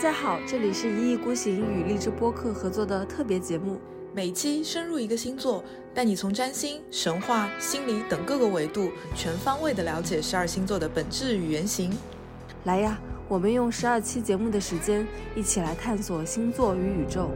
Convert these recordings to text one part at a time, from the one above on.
家好，这里是一意孤行与荔枝播客合作的特别节目，每期深入一个星座，带你从占星、神话、心理等各个维度，全方位的了解十二星座的本质与原型。来呀，我们用十二期节目的时间，一起来探索星座与宇宙。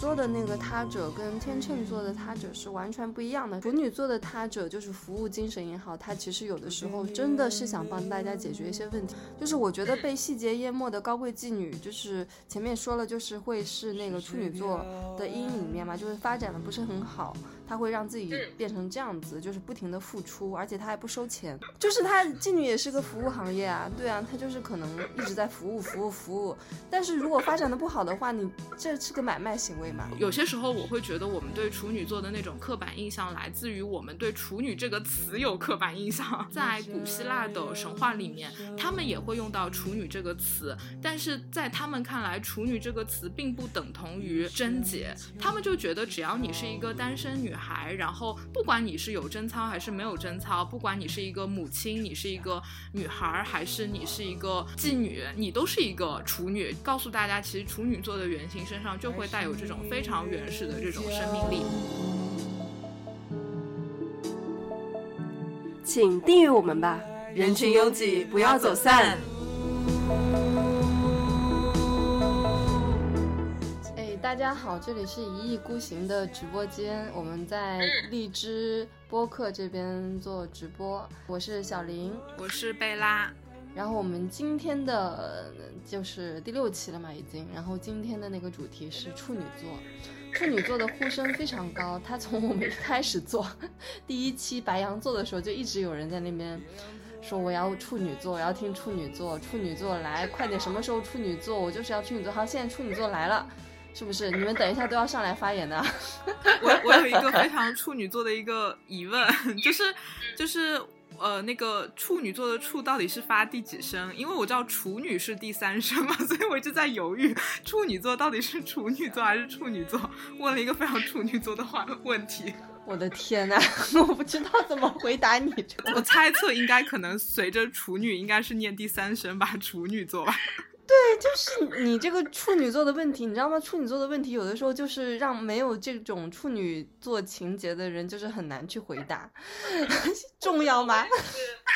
座的那个他者跟天秤座的他者是完全不一样的。处女座的他者就是服务精神也好，他其实有的时候真的是想帮大家解决一些问题。就是我觉得被细节淹没的高贵妓女，就是前面说了，就是会是那个处女座的阴影面嘛，就是发展的不是很好。他会让自己变成这样子，就是不停的付出，而且他还不收钱，就是他妓女也是个服务行业啊，对啊，他就是可能一直在服务服务服务，但是如果发展的不好的话，你这是个买卖行为嘛？有些时候我会觉得我们对处女座的那种刻板印象来自于我们对处女这个词有刻板印象，在古希腊的神话里面，他们也会用到处女这个词，但是在他们看来，处女这个词并不等同于贞洁，他们就觉得只要你是一个单身女。孩，孩然后不管你是有贞操还是没有贞操，不管你是一个母亲，你是一个女孩，还是你是一个妓女，你都是一个处女。告诉大家，其实处女座的原型身上就会带有这种非常原始的这种生命力。请订阅我们吧，人群拥挤，不要走散。大家好，这里是一意孤行的直播间，我们在荔枝播客这边做直播。我是小林，我是贝拉。然后我们今天的就是第六期了嘛，已经。然后今天的那个主题是处女座，处女座的呼声非常高。他从我们一开始做 第一期白羊座的时候，就一直有人在那边说我要处女座，我要听处女座，处女座来，快点，什么时候处女座？我就是要处女座。好，现在处女座来了。是不是你们等一下都要上来发言的？我我有一个非常处女座的一个疑问，就是就是呃那个处女座的处到底是发第几声？因为我知道处女是第三声嘛，所以我一直在犹豫处女座到底是处女座还是处女座。问了一个非常处女座的话问题。我的天呐，我不知道怎么回答你这个。我猜测应该可能随着处女应该是念第三声吧，处女座吧。对，就是你这个处女座的问题，你知道吗？处女座的问题有的时候就是让没有这种处女座情节的人，就是很难去回答。重要吗？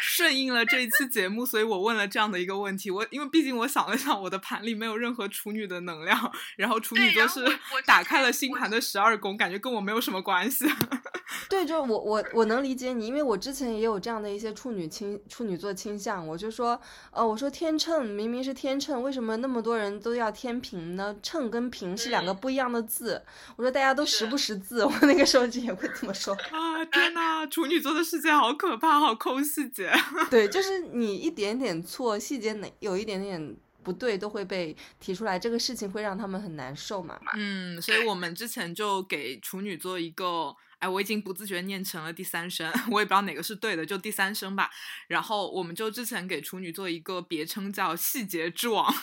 顺应了这一期节目，所以我问了这样的一个问题。我因为毕竟我想了想，我的盘里没有任何处女的能量，然后处女座是打开了星盘的十二宫，感觉跟我没有什么关系。对，就是我我我能理解你，因为我之前也有这样的一些处女倾处女座倾向，我就说，呃，我说天秤明明是天秤。为什么那么多人都要天平呢？秤跟平是两个不一样的字。我说大家都识不识字？我那个时候就也会这么说啊！天哪，处女座的世界好可怕，好抠细节。对，就是你一点点错，细节哪有一点点不对，都会被提出来，这个事情会让他们很难受嘛。嗯，所以我们之前就给处女座一个。哎，我已经不自觉念成了第三声，我也不知道哪个是对的，就第三声吧。然后我们就之前给处女座一个别称叫“细节之王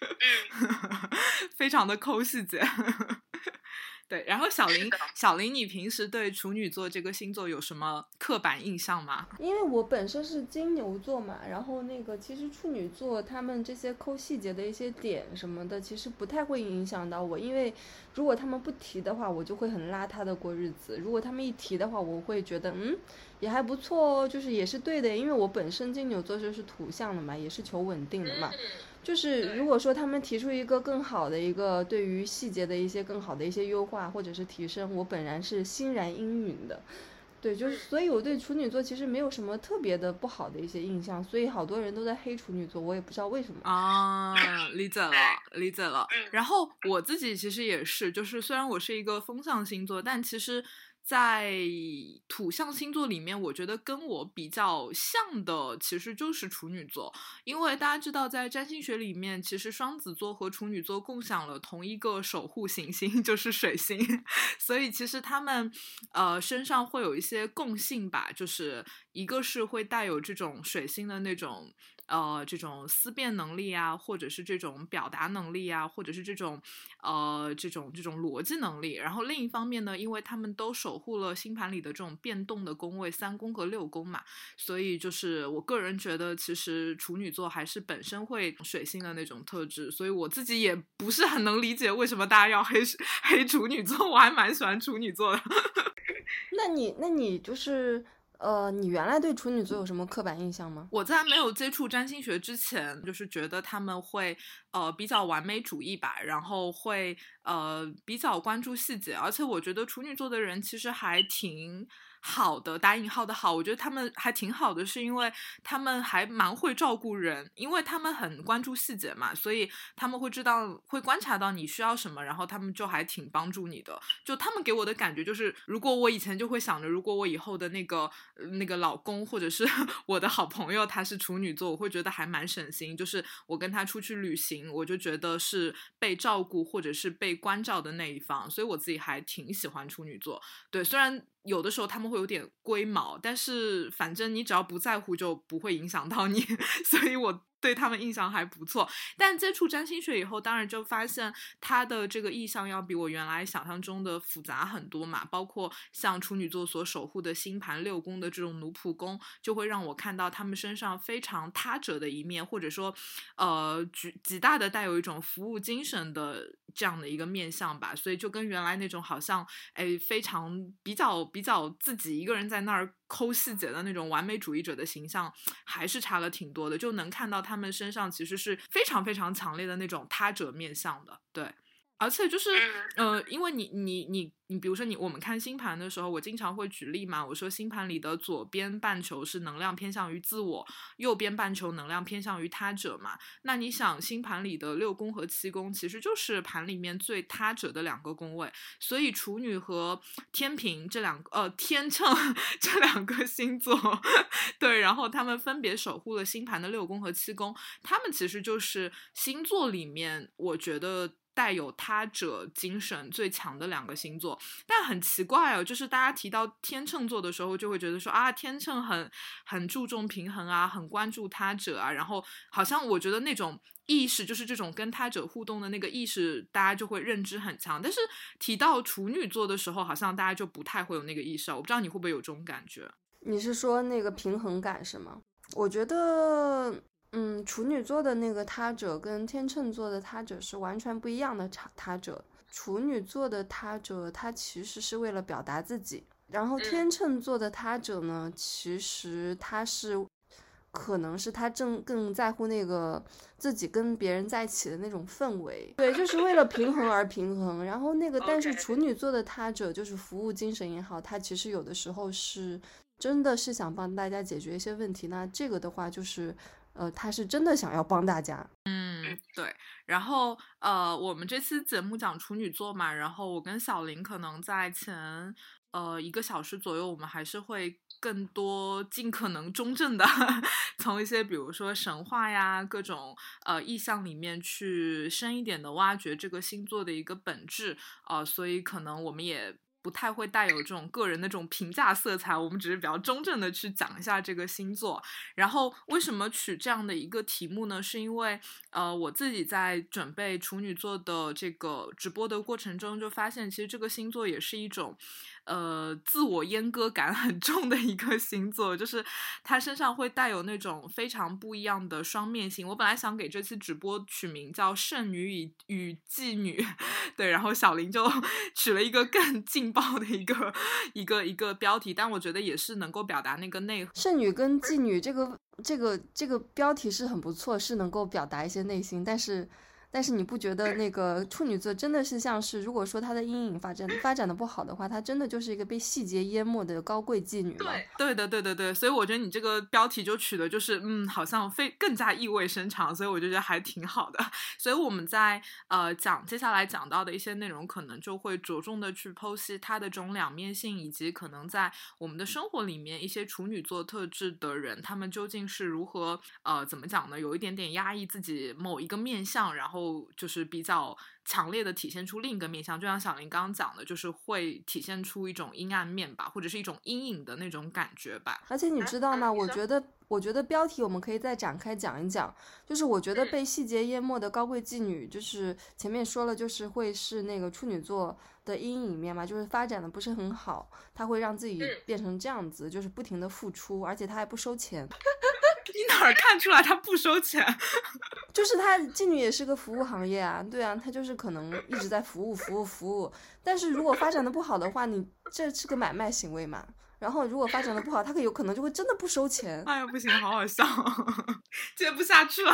”，非常的抠细节。对，然后小林，小林，你平时对处女座这个星座有什么刻板印象吗？因为我本身是金牛座嘛，然后那个其实处女座他们这些抠细节的一些点什么的，其实不太会影响到我，因为如果他们不提的话，我就会很邋遢的过日子；如果他们一提的话，我会觉得嗯也还不错哦，就是也是对的，因为我本身金牛座就是土象的嘛，也是求稳定的嘛。就是如果说他们提出一个更好的一个对于细节的一些更好的一些优化或者是提升，我本人是欣然应允的。对，就是所以我对处女座其实没有什么特别的不好的一些印象，所以好多人都在黑处女座，我也不知道为什么啊。理解了，理解了。然后我自己其实也是，就是虽然我是一个风象星座，但其实。在土象星座里面，我觉得跟我比较像的其实就是处女座，因为大家知道，在占星学里面，其实双子座和处女座共享了同一个守护行星，就是水星，所以其实他们呃身上会有一些共性吧，就是一个是会带有这种水星的那种呃这种思辨能力啊，或者是这种表达能力啊，或者是这种呃这种这种逻辑能力。然后另一方面呢，因为他们都守护了星盘里的这种变动的宫位三宫和六宫嘛，所以就是我个人觉得，其实处女座还是本身会水星的那种特质，所以我自己也不是很能理解为什么大家要黑 黑处女座，我还蛮喜欢处女座的。那你那你就是呃，你原来对处女座有什么刻板印象吗？我在没有接触占星学之前，就是觉得他们会呃比较完美主义吧，然后会呃比较关注细节，而且我觉得处女座的人其实还挺。好的，打引号的好，我觉得他们还挺好的，是因为他们还蛮会照顾人，因为他们很关注细节嘛，所以他们会知道会观察到你需要什么，然后他们就还挺帮助你的。就他们给我的感觉就是，如果我以前就会想着，如果我以后的那个那个老公或者是 我的好朋友他是处女座，我会觉得还蛮省心。就是我跟他出去旅行，我就觉得是被照顾或者是被关照的那一方，所以我自己还挺喜欢处女座。对，虽然。有的时候他们会有点龟毛，但是反正你只要不在乎，就不会影响到你，所以我。对他们印象还不错，但接触占星学以后，当然就发现他的这个意象要比我原来想象中的复杂很多嘛。包括像处女座所守护的星盘六宫的这种奴仆宫，就会让我看到他们身上非常他者的一面，或者说，呃，极极大的带有一种服务精神的这样的一个面相吧。所以就跟原来那种好像哎非常比较比较自己一个人在那儿。抠细节的那种完美主义者的形象还是差了挺多的，就能看到他们身上其实是非常非常强烈的那种他者面相的，对。而且就是，呃，因为你你你你，比如说你我们看星盘的时候，我经常会举例嘛。我说星盘里的左边半球是能量偏向于自我，右边半球能量偏向于他者嘛。那你想，星盘里的六宫和七宫其实就是盘里面最他者的两个宫位。所以处女和天平这两个呃天秤这两个星座，对，然后他们分别守护了星盘的六宫和七宫，他们其实就是星座里面，我觉得。带有他者精神最强的两个星座，但很奇怪哦，就是大家提到天秤座的时候，就会觉得说啊，天秤很很注重平衡啊，很关注他者啊，然后好像我觉得那种意识，就是这种跟他者互动的那个意识，大家就会认知很强。但是提到处女座的时候，好像大家就不太会有那个意识。我不知道你会不会有这种感觉？你是说那个平衡感是吗？我觉得。嗯，处女座的那个他者跟天秤座的他者是完全不一样的他他者。处女座的他者，他其实是为了表达自己；然后天秤座的他者呢，其实他是可能是他正更在乎那个自己跟别人在一起的那种氛围。对，就是为了平衡而平衡。然后那个，但是处女座的他者就是服务精神也好，他其实有的时候是真的是想帮大家解决一些问题。那这个的话就是。呃，他是真的想要帮大家。嗯，对。然后，呃，我们这期节目讲处女座嘛，然后我跟小林可能在前呃一个小时左右，我们还是会更多尽可能中正的 从一些比如说神话呀各种呃意象里面去深一点的挖掘这个星座的一个本质呃，所以可能我们也。不太会带有这种个人的这种评价色彩，我们只是比较中正的去讲一下这个星座。然后为什么取这样的一个题目呢？是因为呃，我自己在准备处女座的这个直播的过程中，就发现其实这个星座也是一种。呃，自我阉割感很重的一个星座，就是他身上会带有那种非常不一样的双面性。我本来想给这期直播取名叫“圣女与与妓女”，对，然后小林就 取了一个更劲爆的一个一个一个标题，但我觉得也是能够表达那个内核。圣女跟妓女这个这个这个标题是很不错，是能够表达一些内心，但是。但是你不觉得那个处女座真的是像是，如果说她的阴影发展发展的不好的话，她真的就是一个被细节淹没的高贵妓女吗？对，的，对对对，所以我觉得你这个标题就取的就是，嗯，好像非更加意味深长，所以我就觉得还挺好的。所以我们在呃讲接下来讲到的一些内容，可能就会着重的去剖析它的这种两面性，以及可能在我们的生活里面一些处女座特质的人，他们究竟是如何呃怎么讲呢？有一点点压抑自己某一个面相，然后。够就是比较强烈的体现出另一个面相，就像小林刚刚讲的，就是会体现出一种阴暗面吧，或者是一种阴影的那种感觉吧。而且你知道吗？我觉得，我觉得标题我们可以再展开讲一讲，就是我觉得被细节淹没的高贵妓女，就是前面说了，就是会是那个处女座的阴影面嘛，就是发展的不是很好，她会让自己变成这样子，就是不停的付出，而且她还不收钱。你哪儿看出来他不收钱？就是他妓女也是个服务行业啊，对啊，他就是可能一直在服务服务服务。但是如果发展的不好的话，你这是个买卖行为嘛？然后如果发展的不好，他可有可能就会真的不收钱。哎呀，不行，好好笑，接不下去了。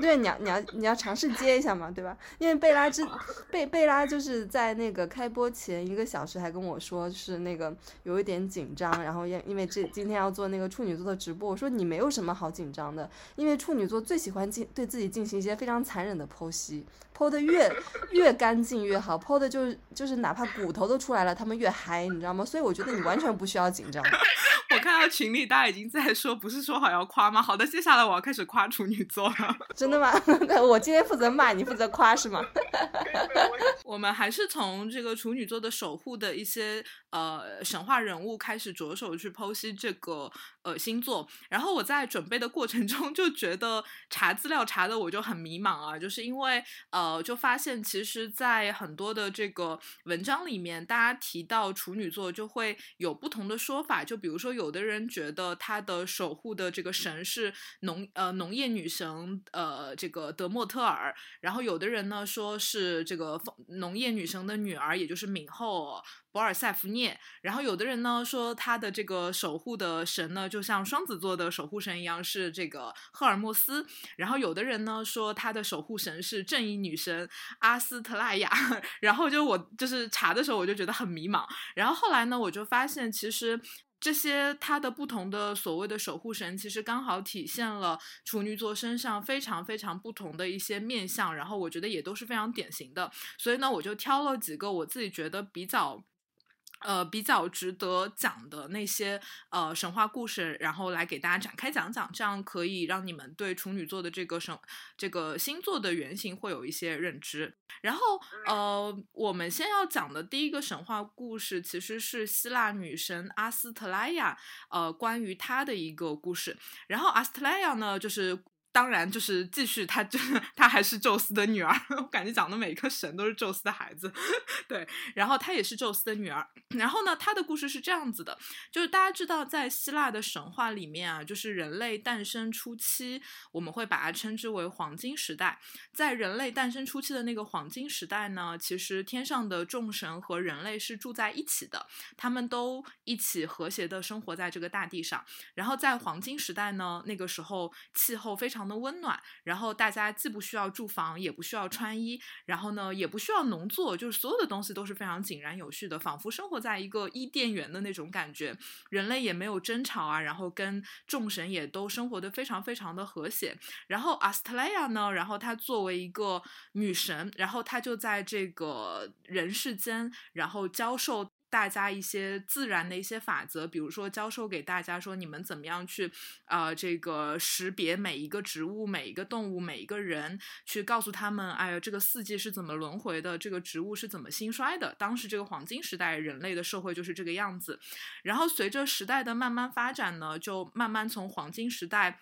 对，你要你要你要尝试接一下嘛，对吧？因为贝拉之 贝贝拉就是在那个开播前一个小时还跟我说是那个有一点紧张，然后因因为这今天要做那个处女座的直播，我说你没有什么好紧张的，因为处女座最喜欢进对自己进行一些非常残忍的剖析，剖的越越干净越好，剖的就是就是哪怕骨头都出来了，他们越嗨，你知道吗？所以我觉得你完全不需要紧张。我看到群里大家已经在说，不是说好要夸吗？好的，接下来我要开始夸处女座了。真的吗？我今天负责骂，你负责夸是吗？我们还是从这个处女座的守护的一些呃神话人物开始着手去剖析这个呃星座。然后我在准备的过程中就觉得查资料查的我就很迷茫啊，就是因为呃就发现其实，在很多的这个文章里面，大家提到处女座就会有不同的说法。就比如说，有的人觉得他的守护的这个神是农呃农业女神呃这个德莫特尔，然后有的人呢说是这个农业女神的女儿，也就是敏后博尔塞福涅。然后有的人呢说他的这个守护的神呢，就像双子座的守护神一样，是这个赫尔墨斯。然后有的人呢说他的守护神是正义女神阿斯特莱亚。然后就我就是查的时候我就觉得很迷茫。然后后来呢我就发现其实。这些他的不同的所谓的守护神，其实刚好体现了处女座身上非常非常不同的一些面相，然后我觉得也都是非常典型的，所以呢，我就挑了几个我自己觉得比较。呃，比较值得讲的那些呃神话故事，然后来给大家展开讲讲，这样可以让你们对处女座的这个神这个星座的原型会有一些认知。然后呃，我们先要讲的第一个神话故事，其实是希腊女神阿斯特莱亚，呃，关于她的一个故事。然后阿斯特莱亚呢，就是。当然，就是继续，她就是她还是宙斯的女儿。我感觉讲的每一个神都是宙斯的孩子，对。然后她也是宙斯的女儿。然后呢，她的故事是这样子的，就是大家知道，在希腊的神话里面啊，就是人类诞生初期，我们会把它称之为黄金时代。在人类诞生初期的那个黄金时代呢，其实天上的众神和人类是住在一起的，他们都一起和谐的生活在这个大地上。然后在黄金时代呢，那个时候气候非常。常的温暖，然后大家既不需要住房，也不需要穿衣，然后呢，也不需要农作，就是所有的东西都是非常井然有序的，仿佛生活在一个伊甸园的那种感觉。人类也没有争吵啊，然后跟众神也都生活的非常非常的和谐。然后阿斯特莱亚呢，然后她作为一个女神，然后她就在这个人世间，然后教授。大家一些自然的一些法则，比如说教授给大家说，你们怎么样去，呃，这个识别每一个植物、每一个动物、每一个人，去告诉他们，哎呀，这个四季是怎么轮回的，这个植物是怎么兴衰的。当时这个黄金时代，人类的社会就是这个样子。然后随着时代的慢慢发展呢，就慢慢从黄金时代。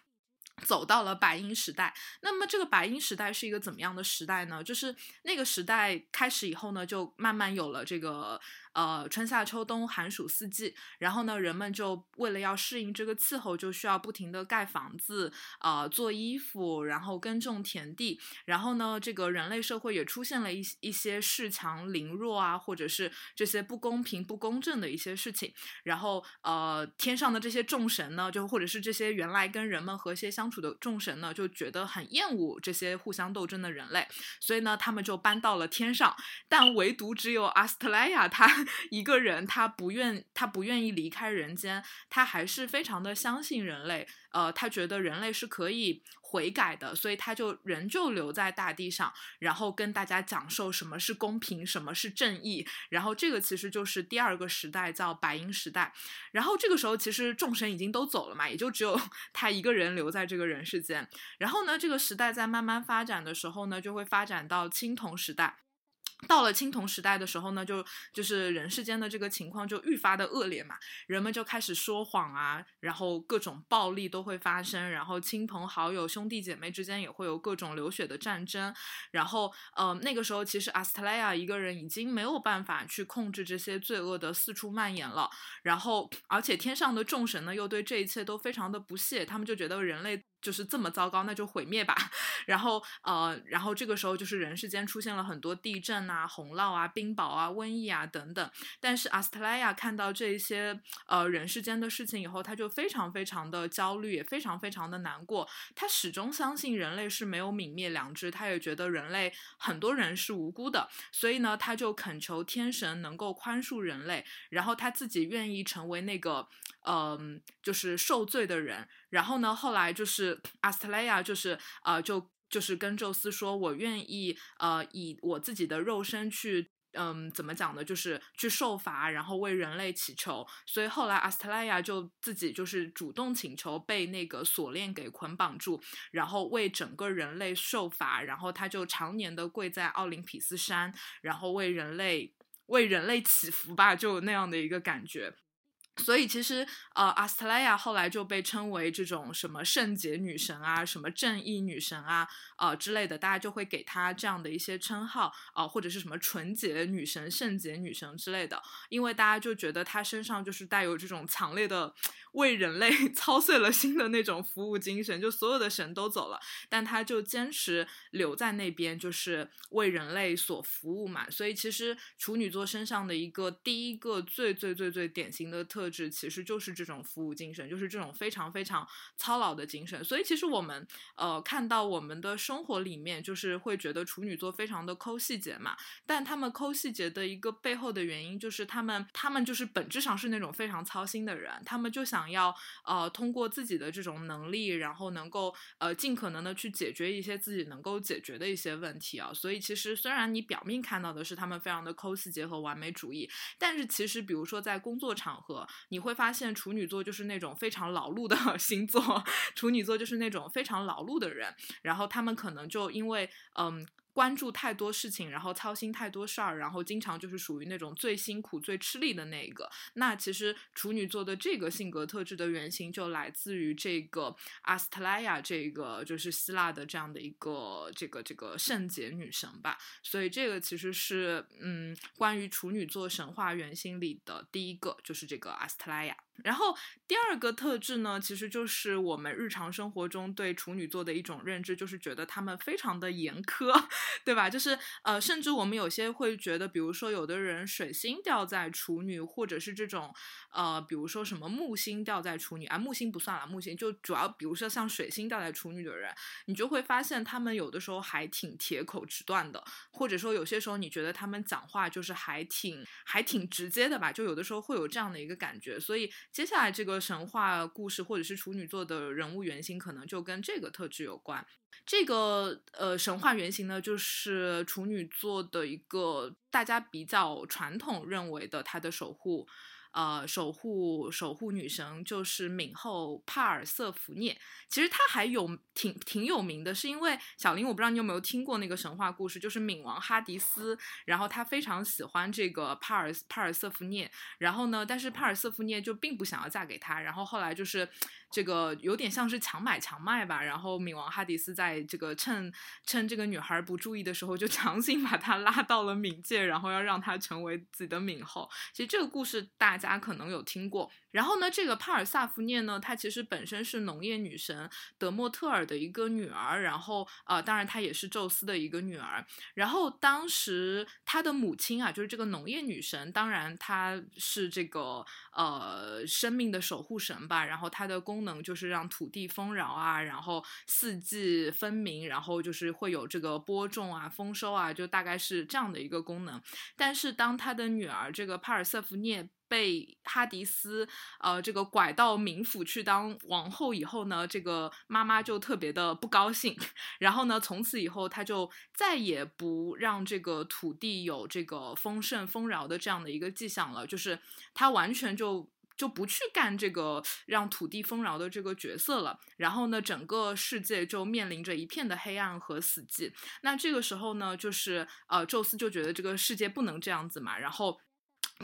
走到了白银时代，那么这个白银时代是一个怎么样的时代呢？就是那个时代开始以后呢，就慢慢有了这个呃春夏秋冬寒暑四季，然后呢，人们就为了要适应这个气候，就需要不停的盖房子，呃做衣服，然后耕种田地，然后呢，这个人类社会也出现了一一些恃强凌弱啊，或者是这些不公平不公正的一些事情，然后呃天上的这些众神呢，就或者是这些原来跟人们和谐相。处的众神呢就觉得很厌恶这些互相斗争的人类，所以呢他们就搬到了天上，但唯独只有阿斯特莱亚，他一个人他不愿他不愿意离开人间，他还是非常的相信人类，呃，他觉得人类是可以悔改的，所以他就仍旧留在大地上，然后跟大家讲授什么是公平，什么是正义。然后这个其实就是第二个时代，叫白银时代。然后这个时候其实众神已经都走了嘛，也就只有 他一个人留在这个人世间。然后呢，这个时代在慢慢发展的时候呢，就会发展到青铜时代。到了青铜时代的时候呢，就就是人世间的这个情况就愈发的恶劣嘛，人们就开始说谎啊，然后各种暴力都会发生，然后亲朋好友、兄弟姐妹之间也会有各种流血的战争，然后呃那个时候其实阿斯特莱亚一个人已经没有办法去控制这些罪恶的四处蔓延了，然后而且天上的众神呢又对这一切都非常的不屑，他们就觉得人类。就是这么糟糕，那就毁灭吧。然后，呃，然后这个时候就是人世间出现了很多地震啊、洪涝啊、冰雹啊、瘟疫啊等等。但是阿斯特莱亚看到这些呃人世间的事情以后，他就非常非常的焦虑，也非常非常的难过。他始终相信人类是没有泯灭良知，他也觉得人类很多人是无辜的，所以呢，他就恳求天神能够宽恕人类，然后他自己愿意成为那个嗯，就是受罪的人。然后呢，后来就是阿斯特莱亚，就是呃，就就是跟宙斯说，我愿意呃，以我自己的肉身去，嗯，怎么讲呢？就是去受罚，然后为人类祈求。所以后来阿斯特莱亚就自己就是主动请求被那个锁链给捆绑住，然后为整个人类受罚。然后他就常年的跪在奥林匹斯山，然后为人类为人类祈福吧，就那样的一个感觉。所以其实，呃，阿斯特莱亚后来就被称为这种什么圣洁女神啊，什么正义女神啊，呃之类的，大家就会给她这样的一些称号，啊，或者是什么纯洁女神、圣洁女神之类的，因为大家就觉得她身上就是带有这种强烈的为人类 操碎了心的那种服务精神，就所有的神都走了，但她就坚持留在那边，就是为人类所服务嘛。所以其实处女座身上的一个第一个最最最最典型的特。质其实就是这种服务精神，就是这种非常非常操劳的精神。所以其实我们呃看到我们的生活里面，就是会觉得处女座非常的抠细节嘛。但他们抠细节的一个背后的原因，就是他们他们就是本质上是那种非常操心的人。他们就想要呃通过自己的这种能力，然后能够呃尽可能的去解决一些自己能够解决的一些问题啊。所以其实虽然你表面看到的是他们非常的抠细节和完美主义，但是其实比如说在工作场合。你会发现处女座就是那种非常劳碌的 星座，处女座就是那种非常劳碌的人，然后他们可能就因为嗯。关注太多事情，然后操心太多事儿，然后经常就是属于那种最辛苦、最吃力的那一个。那其实处女座的这个性格特质的原型就来自于这个阿斯特莱亚，这个就是希腊的这样的一个这个这个圣洁女神吧。所以这个其实是嗯，关于处女座神话原型里的第一个，就是这个阿斯特莱亚。然后第二个特质呢，其实就是我们日常生活中对处女座的一种认知，就是觉得他们非常的严苛，对吧？就是呃，甚至我们有些会觉得，比如说有的人水星掉在处女，或者是这种呃，比如说什么木星掉在处女啊，木星不算了，木星就主要比如说像水星掉在处女的人，你就会发现他们有的时候还挺铁口直断的，或者说有些时候你觉得他们讲话就是还挺还挺直接的吧，就有的时候会有这样的一个感觉，所以。接下来这个神话故事，或者是处女座的人物原型，可能就跟这个特质有关。这个呃神话原型呢，就是处女座的一个大家比较传统认为的他的守护。呃，守护守护女神就是冥后帕尔瑟福涅。其实她还有挺挺有名的，是因为小林，我不知道你有没有听过那个神话故事，就是冥王哈迪斯，然后他非常喜欢这个帕尔帕尔瑟福涅，然后呢，但是帕尔瑟福涅就并不想要嫁给他，然后后来就是。这个有点像是强买强卖吧，然后冥王哈迪斯在这个趁趁这个女孩不注意的时候，就 强行把她拉到了冥界，然后要让她成为自己的冥后。其实这个故事大家可能有听过。然后呢，这个帕尔萨福涅呢，她其实本身是农业女神德莫特尔的一个女儿，然后呃，当然她也是宙斯的一个女儿。然后当时她的母亲啊，就是这个农业女神，当然她是这个呃生命的守护神吧。然后它的功能就是让土地丰饶啊，然后四季分明，然后就是会有这个播种啊、丰收啊，就大概是这样的一个功能。但是当他的女儿这个帕尔瑟福涅。被哈迪斯呃这个拐到冥府去当王后以后呢，这个妈妈就特别的不高兴，然后呢，从此以后她就再也不让这个土地有这个丰盛丰饶的这样的一个迹象了，就是她完全就就不去干这个让土地丰饶的这个角色了。然后呢，整个世界就面临着一片的黑暗和死寂。那这个时候呢，就是呃，宙斯就觉得这个世界不能这样子嘛，然后。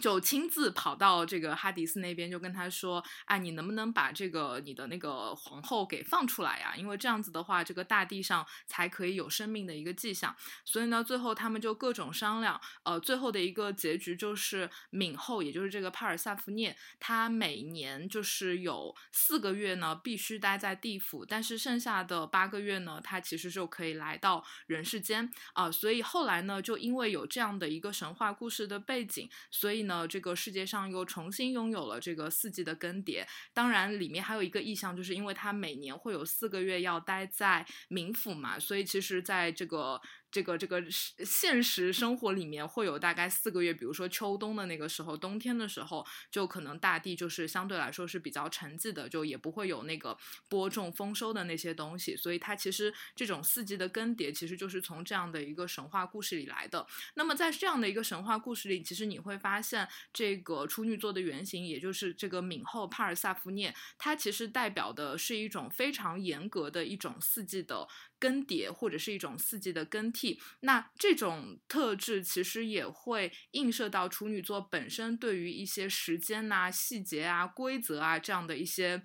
就亲自跑到这个哈迪斯那边，就跟他说：“哎，你能不能把这个你的那个皇后给放出来呀？因为这样子的话，这个大地上才可以有生命的一个迹象。”所以呢，最后他们就各种商量，呃，最后的一个结局就是敏后，也就是这个帕尔萨福涅，他每年就是有四个月呢必须待在地府，但是剩下的八个月呢，他其实就可以来到人世间啊。所以后来呢，就因为有这样的一个神话故事的背景，所以。那，这个世界上又重新拥有了这个四季的更迭。当然，里面还有一个意象，就是因为他每年会有四个月要待在冥府嘛，所以其实在这个。这个这个现实生活里面会有大概四个月，比如说秋冬的那个时候，冬天的时候就可能大地就是相对来说是比较沉寂的，就也不会有那个播种丰收的那些东西，所以它其实这种四季的更迭其实就是从这样的一个神话故事里来的。那么在这样的一个神话故事里，其实你会发现这个处女座的原型，也就是这个敏后帕尔萨夫涅，它其实代表的是一种非常严格的一种四季的。更迭或者是一种四季的更替，那这种特质其实也会映射到处女座本身对于一些时间呐、细节啊、规则啊这样的一些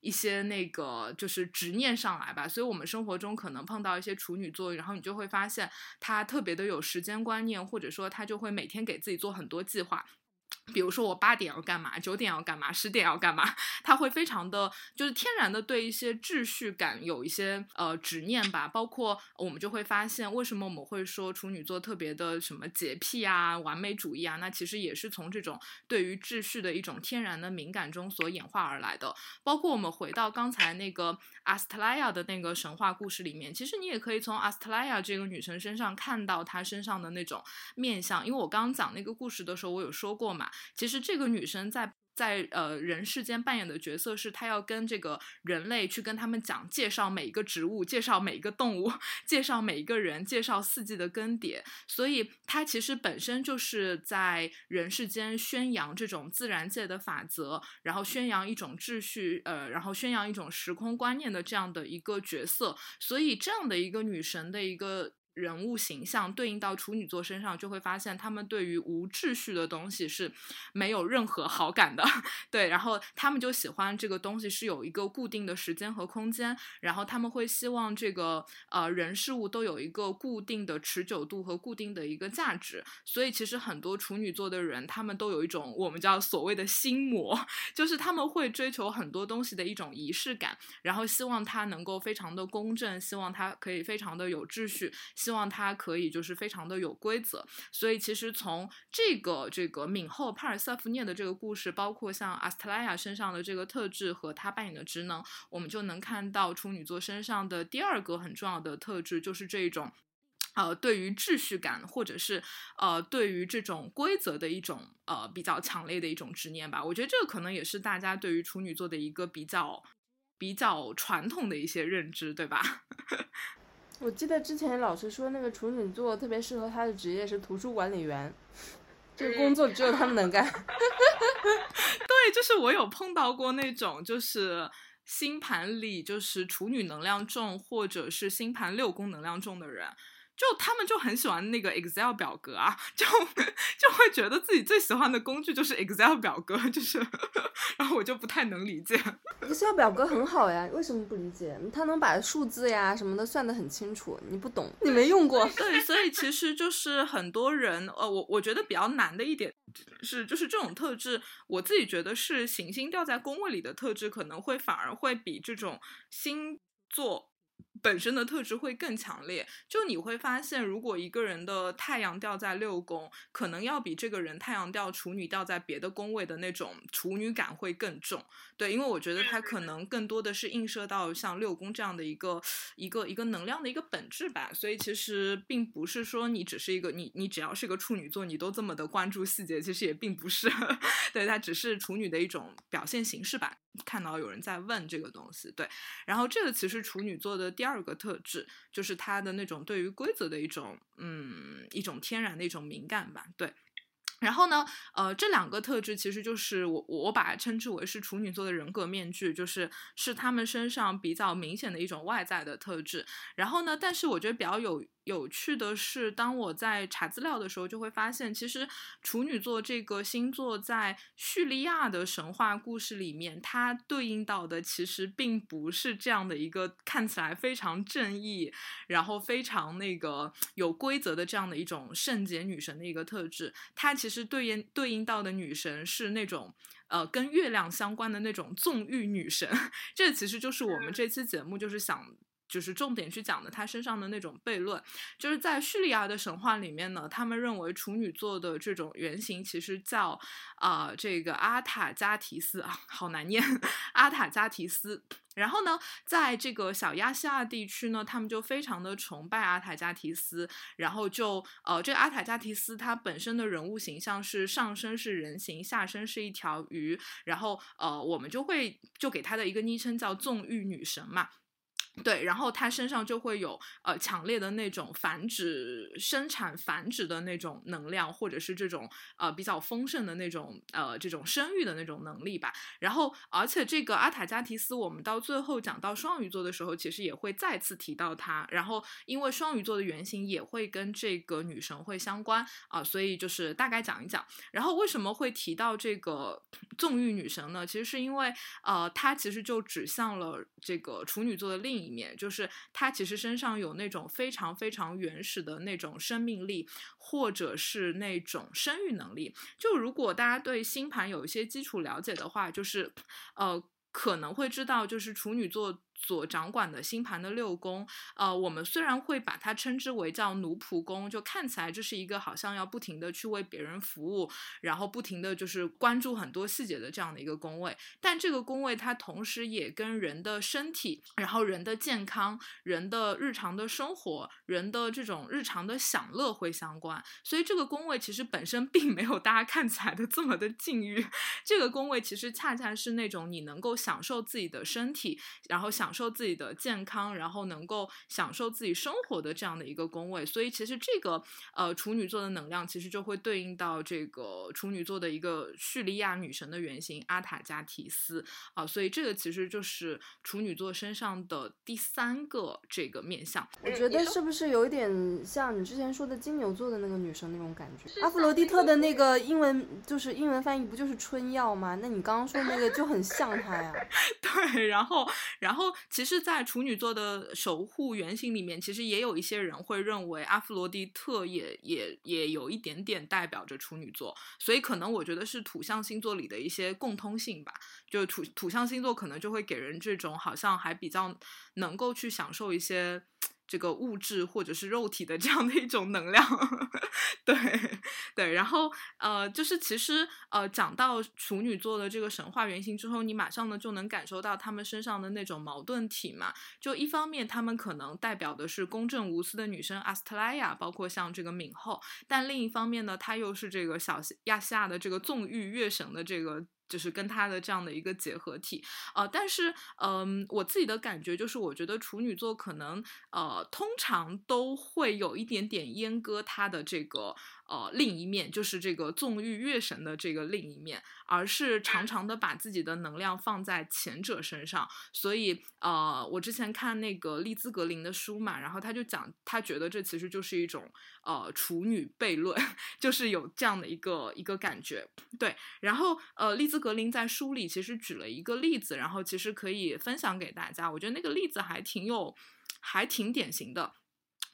一些那个就是执念上来吧。所以，我们生活中可能碰到一些处女座，然后你就会发现他特别的有时间观念，或者说他就会每天给自己做很多计划。比如说我八点要干嘛，九点要干嘛，十点要干嘛，他会非常的，就是天然的对一些秩序感有一些呃执念吧。包括我们就会发现，为什么我们会说处女座特别的什么洁癖啊、完美主义啊？那其实也是从这种对于秩序的一种天然的敏感中所演化而来的。包括我们回到刚才那个阿斯特莱亚的那个神话故事里面，其实你也可以从阿斯特莱亚这个女神身上看到她身上的那种面相。因为我刚刚讲那个故事的时候，我有说过嘛。其实这个女生在在呃人世间扮演的角色是，她要跟这个人类去跟他们讲，介绍每一个植物，介绍每一个动物，介绍每一个人，介绍四季的更迭。所以她其实本身就是在人世间宣扬这种自然界的法则，然后宣扬一种秩序，呃，然后宣扬一种时空观念的这样的一个角色。所以这样的一个女神的一个。人物形象对应到处女座身上，就会发现他们对于无秩序的东西是没有任何好感的。对，然后他们就喜欢这个东西是有一个固定的时间和空间，然后他们会希望这个呃人事物都有一个固定的持久度和固定的一个价值。所以其实很多处女座的人，他们都有一种我们叫所谓的心魔，就是他们会追求很多东西的一种仪式感，然后希望它能够非常的公正，希望它可以非常的有秩序。希望它可以就是非常的有规则，所以其实从这个这个敏后帕尔瑟夫涅的这个故事，包括像阿斯特莱亚身上的这个特质和他扮演的职能，我们就能看到处女座身上的第二个很重要的特质，就是这种，呃，对于秩序感或者是呃对于这种规则的一种呃比较强烈的一种执念吧。我觉得这个可能也是大家对于处女座的一个比较比较传统的一些认知，对吧？我记得之前老师说，那个处女座特别适合他的职业是图书管理员，这个工作只有他们能干。对，就是我有碰到过那种，就是星盘里就是处女能量重，或者是星盘六宫能量重的人。就他们就很喜欢那个 Excel 表格啊，就就会觉得自己最喜欢的工具就是 Excel 表格，就是，然后我就不太能理解。Excel 表格很好呀，为什么不理解？它能把数字呀什么的算得很清楚，你不懂，你没用过。对，所以其实就是很多人，呃，我我觉得比较难的一点是，就是这种特质，我自己觉得是行星掉在宫位里的特质，可能会反而会比这种星座。本身的特质会更强烈，就你会发现，如果一个人的太阳掉在六宫，可能要比这个人太阳掉处女掉在别的宫位的那种处女感会更重。对，因为我觉得它可能更多的是映射到像六宫这样的一个一个一个能量的一个本质吧。所以其实并不是说你只是一个你你只要是个处女座，你都这么的关注细节，其实也并不是。对，它只是处女的一种表现形式吧。看到有人在问这个东西，对，然后这个其实处女座的第第二个特质就是他的那种对于规则的一种，嗯，一种天然的一种敏感吧，对。然后呢，呃，这两个特质其实就是我我把它称之为是处女座的人格面具，就是是他们身上比较明显的一种外在的特质。然后呢，但是我觉得比较有。有趣的是，当我在查资料的时候，就会发现，其实处女座这个星座在叙利亚的神话故事里面，它对应到的其实并不是这样的一个看起来非常正义，然后非常那个有规则的这样的一种圣洁女神的一个特质。它其实对应对应到的女神是那种呃跟月亮相关的那种纵欲女神。这其实就是我们这期节目就是想。就是重点去讲的，他身上的那种悖论，就是在叙利亚的神话里面呢，他们认为处女座的这种原型其实叫啊这个阿塔加提斯啊，好难念，阿塔加提斯。然后呢，在这个小亚细亚地区呢，他们就非常的崇拜阿塔加提斯，然后就呃这个阿塔加提斯他本身的人物形象是上身是人形，下身是一条鱼，然后呃我们就会就给他的一个昵称叫纵欲女神嘛。对，然后他身上就会有呃强烈的那种繁殖、生产、繁殖的那种能量，或者是这种呃比较丰盛的那种呃这种生育的那种能力吧。然后，而且这个阿塔加提斯，我们到最后讲到双鱼座的时候，其实也会再次提到他。然后，因为双鱼座的原型也会跟这个女神会相关啊，所以就是大概讲一讲。然后为什么会提到这个纵欲女神呢？其实是因为呃，它其实就指向了这个处女座的另一。里面就是他其实身上有那种非常非常原始的那种生命力，或者是那种生育能力。就如果大家对星盘有一些基础了解的话，就是呃可能会知道，就是处女座。所掌管的星盘的六宫，呃，我们虽然会把它称之为叫奴仆宫，就看起来这是一个好像要不停的去为别人服务，然后不停的就是关注很多细节的这样的一个宫位，但这个宫位它同时也跟人的身体，然后人的健康、人的日常的生活、人的这种日常的享乐会相关，所以这个宫位其实本身并没有大家看起来的这么的禁欲，这个宫位其实恰恰是那种你能够享受自己的身体，然后享。享受自己的健康，然后能够享受自己生活的这样的一个宫位，所以其实这个呃处女座的能量其实就会对应到这个处女座的一个叙利亚女神的原型阿塔加提斯啊，所以这个其实就是处女座身上的第三个这个面相。我觉得是不是有一点像你之前说的金牛座的那个女生那种感觉？阿弗罗狄特的那个英文就是英文翻译不就是春药吗？那你刚刚说那个就很像她呀。对，然后然后。其实，在处女座的守护原型里面，其实也有一些人会认为阿芙罗狄特也也也有一点点代表着处女座，所以可能我觉得是土象星座里的一些共通性吧。就土土象星座可能就会给人这种好像还比较能够去享受一些。这个物质或者是肉体的这样的一种能量，对对，然后呃，就是其实呃，讲到处女座的这个神话原型之后，你马上呢就能感受到他们身上的那种矛盾体嘛。就一方面，他们可能代表的是公正无私的女生阿斯特莱亚，包括像这个敏后；但另一方面呢，她又是这个小亚细亚的这个纵欲月神的这个。就是跟他的这样的一个结合体，呃，但是，嗯，我自己的感觉就是，我觉得处女座可能，呃，通常都会有一点点阉割他的这个，呃另一面，就是这个纵欲月神的这个另一面，而是常常的把自己的能量放在前者身上。所以呃，我之前看那个利兹格林的书嘛，然后他就讲，他觉得这其实就是一种呃处女悖论，就是有这样的一个一个感觉。对，然后呃，利兹格林在书里其实举了一个例子，然后其实可以分享给大家。我觉得那个例子还挺有，还挺典型的。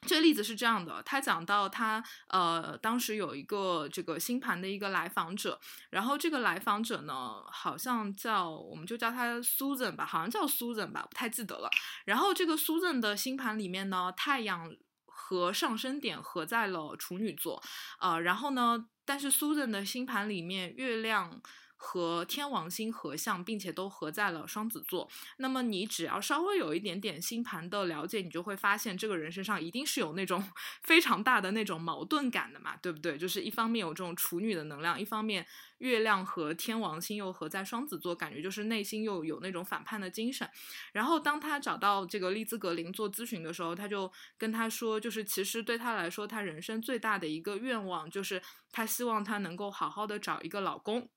这个例子是这样的，他讲到他呃，当时有一个这个星盘的一个来访者，然后这个来访者呢，好像叫我们就叫他 Susan 吧，好像叫 Susan 吧，不太记得了。然后这个 Susan 的星盘里面呢，太阳和上升点合在了处女座，呃，然后呢，但是 Susan 的星盘里面月亮。和天王星合相，并且都合在了双子座。那么你只要稍微有一点点星盘的了解，你就会发现这个人身上一定是有那种 非常大的那种矛盾感的嘛，对不对？就是一方面有这种处女的能量，一方面月亮和天王星又合在双子座，感觉就是内心又有那种反叛的精神。然后当他找到这个利兹格林做咨询的时候，他就跟他说，就是其实对他来说，他人生最大的一个愿望就是他希望他能够好好的找一个老公。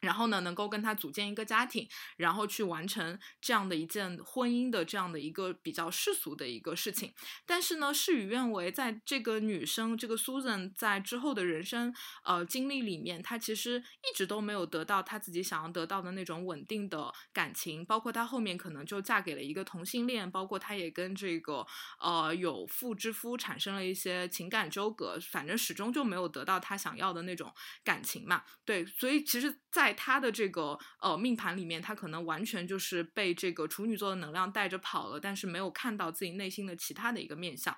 然后呢，能够跟他组建一个家庭，然后去完成这样的一件婚姻的这样的一个比较世俗的一个事情。但是呢，事与愿违，在这个女生这个 Susan 在之后的人生呃经历里面，她其实一直都没有得到她自己想要得到的那种稳定的感情，包括她后面可能就嫁给了一个同性恋，包括她也跟这个呃有妇之夫产生了一些情感纠葛，反正始终就没有得到她想要的那种感情嘛。对，所以其实。在在他的这个呃命盘里面，他可能完全就是被这个处女座的能量带着跑了，但是没有看到自己内心的其他的一个面相。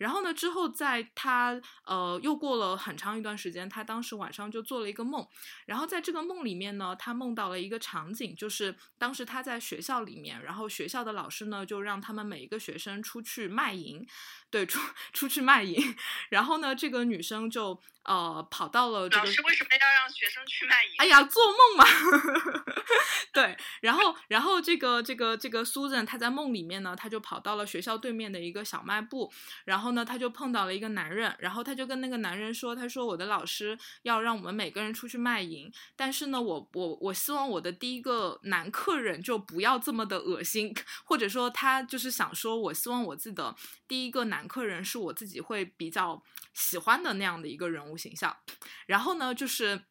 然后呢，之后在他呃又过了很长一段时间，他当时晚上就做了一个梦，然后在这个梦里面呢，他梦到了一个场景，就是当时他在学校里面，然后学校的老师呢就让他们每一个学生出去卖淫，对，出出去卖淫，然后呢，这个女生就呃跑到了这个老师为什么要让学生去卖淫？哎呀，做梦嘛，对，然后然后这个这个这个 Susan 她在梦里面呢，她就跑到了学校对面的一个小卖部，然后。后呢，他就碰到了一个男人，然后他就跟那个男人说：“他说我的老师要让我们每个人出去卖淫，但是呢，我我我希望我的第一个男客人就不要这么的恶心，或者说他就是想说，我希望我自己的第一个男客人是我自己会比较喜欢的那样的一个人物形象。然后呢，就是。”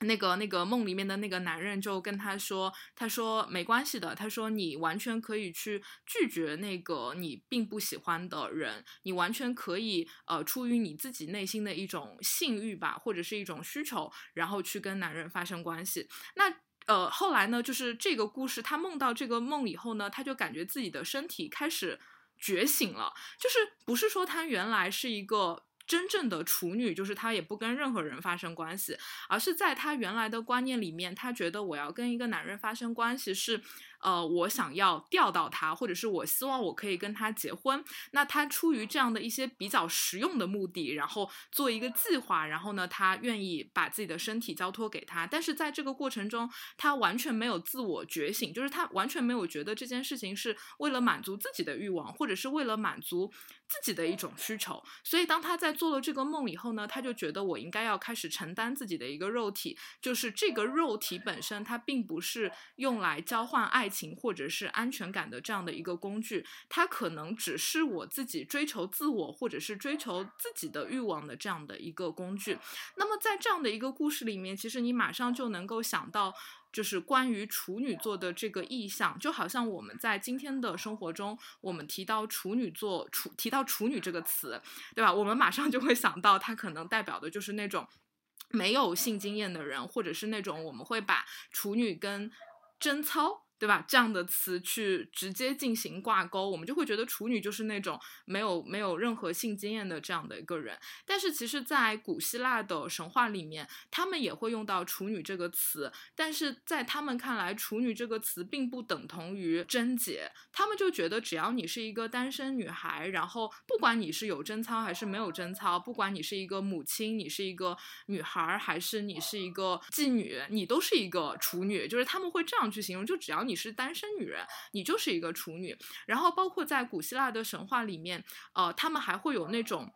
那个那个梦里面的那个男人就跟他说：“他说没关系的，他说你完全可以去拒绝那个你并不喜欢的人，你完全可以呃出于你自己内心的一种性欲吧，或者是一种需求，然后去跟男人发生关系。那呃后来呢，就是这个故事，他梦到这个梦以后呢，他就感觉自己的身体开始觉醒了，就是不是说他原来是一个。”真正的处女就是她也不跟任何人发生关系，而是在她原来的观念里面，她觉得我要跟一个男人发生关系是。呃，我想要钓到他，或者是我希望我可以跟他结婚。那他出于这样的一些比较实用的目的，然后做一个计划，然后呢，他愿意把自己的身体交托给他。但是在这个过程中，他完全没有自我觉醒，就是他完全没有觉得这件事情是为了满足自己的欲望，或者是为了满足自己的一种需求。所以当他在做了这个梦以后呢，他就觉得我应该要开始承担自己的一个肉体，就是这个肉体本身它并不是用来交换爱。情或者是安全感的这样的一个工具，它可能只是我自己追求自我或者是追求自己的欲望的这样的一个工具。那么在这样的一个故事里面，其实你马上就能够想到，就是关于处女座的这个意象，就好像我们在今天的生活中，我们提到处女座，处提到处女这个词，对吧？我们马上就会想到，它可能代表的就是那种没有性经验的人，或者是那种我们会把处女跟贞操。对吧？这样的词去直接进行挂钩，我们就会觉得处女就是那种没有没有任何性经验的这样的一个人。但是其实，在古希腊的神话里面，他们也会用到处女这个词。但是在他们看来，处女这个词并不等同于贞洁。他们就觉得，只要你是一个单身女孩，然后不管你是有贞操还是没有贞操，不管你是一个母亲，你是一个女孩，还是你是一个妓女，你都是一个处女。就是他们会这样去形容，就只要。你是单身女人，你就是一个处女。然后包括在古希腊的神话里面，呃，他们还会有那种。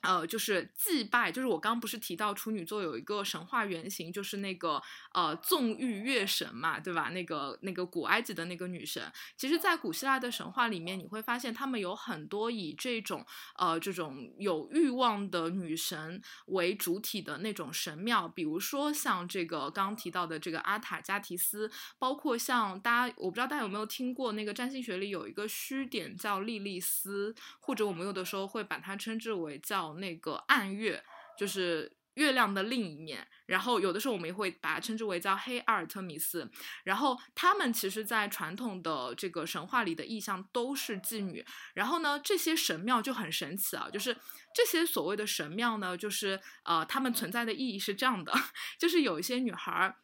呃，就是祭拜，就是我刚刚不是提到处女座有一个神话原型，就是那个呃纵欲月神嘛，对吧？那个那个古埃及的那个女神，其实，在古希腊的神话里面，你会发现他们有很多以这种呃这种有欲望的女神为主体的那种神庙，比如说像这个刚刚提到的这个阿塔加提斯，包括像大家，我不知道大家有没有听过那个占星学里有一个虚点叫莉莉丝，或者我们有的时候会把它称之为叫。那个暗月就是月亮的另一面，然后有的时候我们也会把它称之为叫黑阿尔特弥斯。然后他们其实，在传统的这个神话里的意象都是妓女。然后呢，这些神庙就很神奇啊，就是这些所谓的神庙呢，就是呃，他们存在的意义是这样的，就是有一些女孩儿。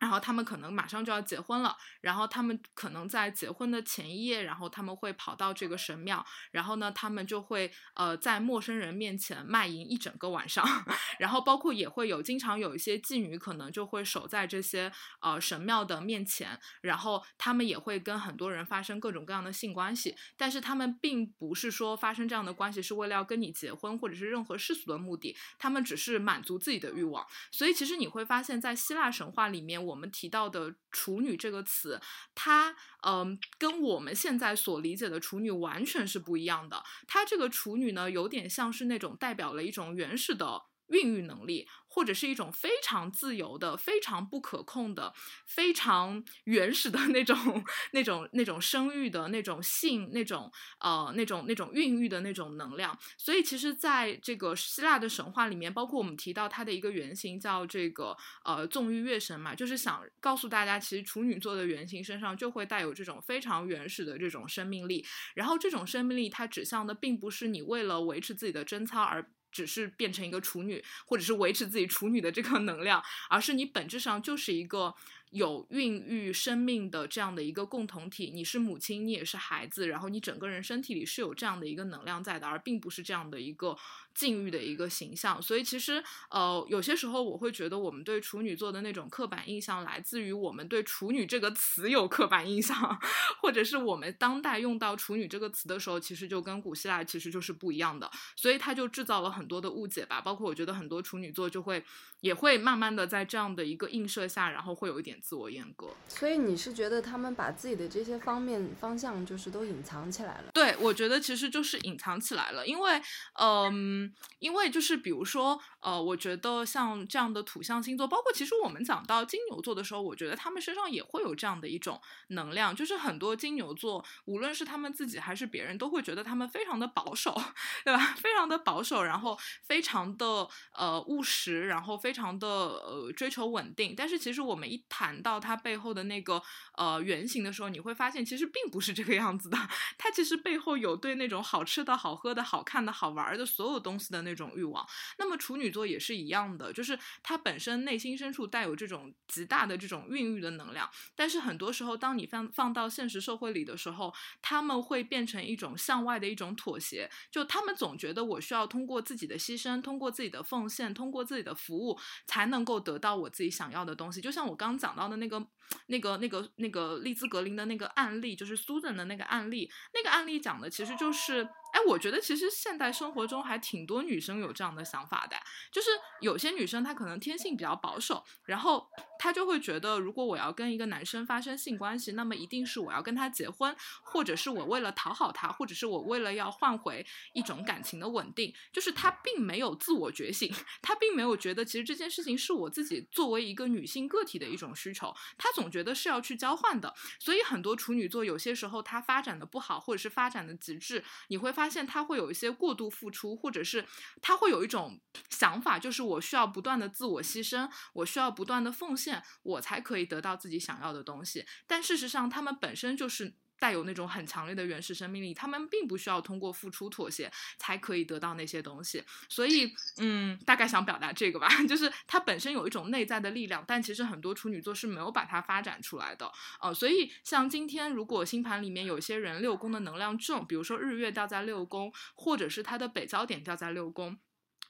然后他们可能马上就要结婚了，然后他们可能在结婚的前一夜，然后他们会跑到这个神庙，然后呢，他们就会呃在陌生人面前卖淫一整个晚上，然后包括也会有经常有一些妓女可能就会守在这些呃神庙的面前，然后他们也会跟很多人发生各种各样的性关系，但是他们并不是说发生这样的关系是为了要跟你结婚或者是任何世俗的目的，他们只是满足自己的欲望，所以其实你会发现在希腊神话里面。我们提到的“处女”这个词，它嗯，跟我们现在所理解的处女完全是不一样的。它这个处女呢，有点像是那种代表了一种原始的孕育能力。或者是一种非常自由的、非常不可控的、非常原始的那种、那种、那种生育的那种性、那种呃、那种、那种孕育的那种能量。所以，其实，在这个希腊的神话里面，包括我们提到它的一个原型叫这个呃纵欲月神嘛，就是想告诉大家，其实处女座的原型身上就会带有这种非常原始的这种生命力。然后，这种生命力它指向的并不是你为了维持自己的贞操而。只是变成一个处女，或者是维持自己处女的这个能量，而是你本质上就是一个。有孕育生命的这样的一个共同体，你是母亲，你也是孩子，然后你整个人身体里是有这样的一个能量在的，而并不是这样的一个禁欲的一个形象。所以其实，呃，有些时候我会觉得，我们对处女座的那种刻板印象，来自于我们对处女这个词有刻板印象，或者是我们当代用到处女这个词的时候，其实就跟古希腊其实就是不一样的，所以它就制造了很多的误解吧。包括我觉得很多处女座就会也会慢慢的在这样的一个映射下，然后会有一点。自我阉割，所以你是觉得他们把自己的这些方面方向就是都隐藏起来了？对，我觉得其实就是隐藏起来了，因为，嗯，因为就是比如说，呃，我觉得像这样的土象星座，包括其实我们讲到金牛座的时候，我觉得他们身上也会有这样的一种能量，就是很多金牛座，无论是他们自己还是别人，都会觉得他们非常的保守，对吧？非常的保守，然后非常的呃务实，然后非常的呃追求稳定。但是其实我们一谈。谈到它背后的那个呃原型的时候，你会发现其实并不是这个样子的。它其实背后有对那种好吃的好喝的好看的好玩的所有东西的那种欲望。那么处女座也是一样的，就是它本身内心深处带有这种极大的这种孕育的能量。但是很多时候，当你放放到现实社会里的时候，他们会变成一种向外的一种妥协。就他们总觉得我需要通过自己的牺牲，通过自己的奉献，通过自己的服务，才能够得到我自己想要的东西。就像我刚讲的。到的那个、那个、那个、那个利兹格林的那个案例，就是 Susan 的那个案例。那个案例讲的其实就是，哎，我觉得其实现代生活中还挺多女生有这样的想法的，就是有些女生她可能天性比较保守，然后。她就会觉得，如果我要跟一个男生发生性关系，那么一定是我要跟他结婚，或者是我为了讨好他，或者是我为了要换回一种感情的稳定。就是她并没有自我觉醒，她并没有觉得其实这件事情是我自己作为一个女性个体的一种需求。她总觉得是要去交换的。所以很多处女座有些时候她发展的不好，或者是发展的极致，你会发发现他会有一些过度付出，或者是他会有一种想法，就是我需要不断的自我牺牲，我需要不断的奉献。我才可以得到自己想要的东西，但事实上，他们本身就是带有那种很强烈的原始生命力，他们并不需要通过付出妥协才可以得到那些东西。所以，嗯，大概想表达这个吧，就是它本身有一种内在的力量，但其实很多处女座是没有把它发展出来的。呃，所以像今天，如果星盘里面有些人六宫的能量重，比如说日月掉在六宫，或者是他的北焦点掉在六宫。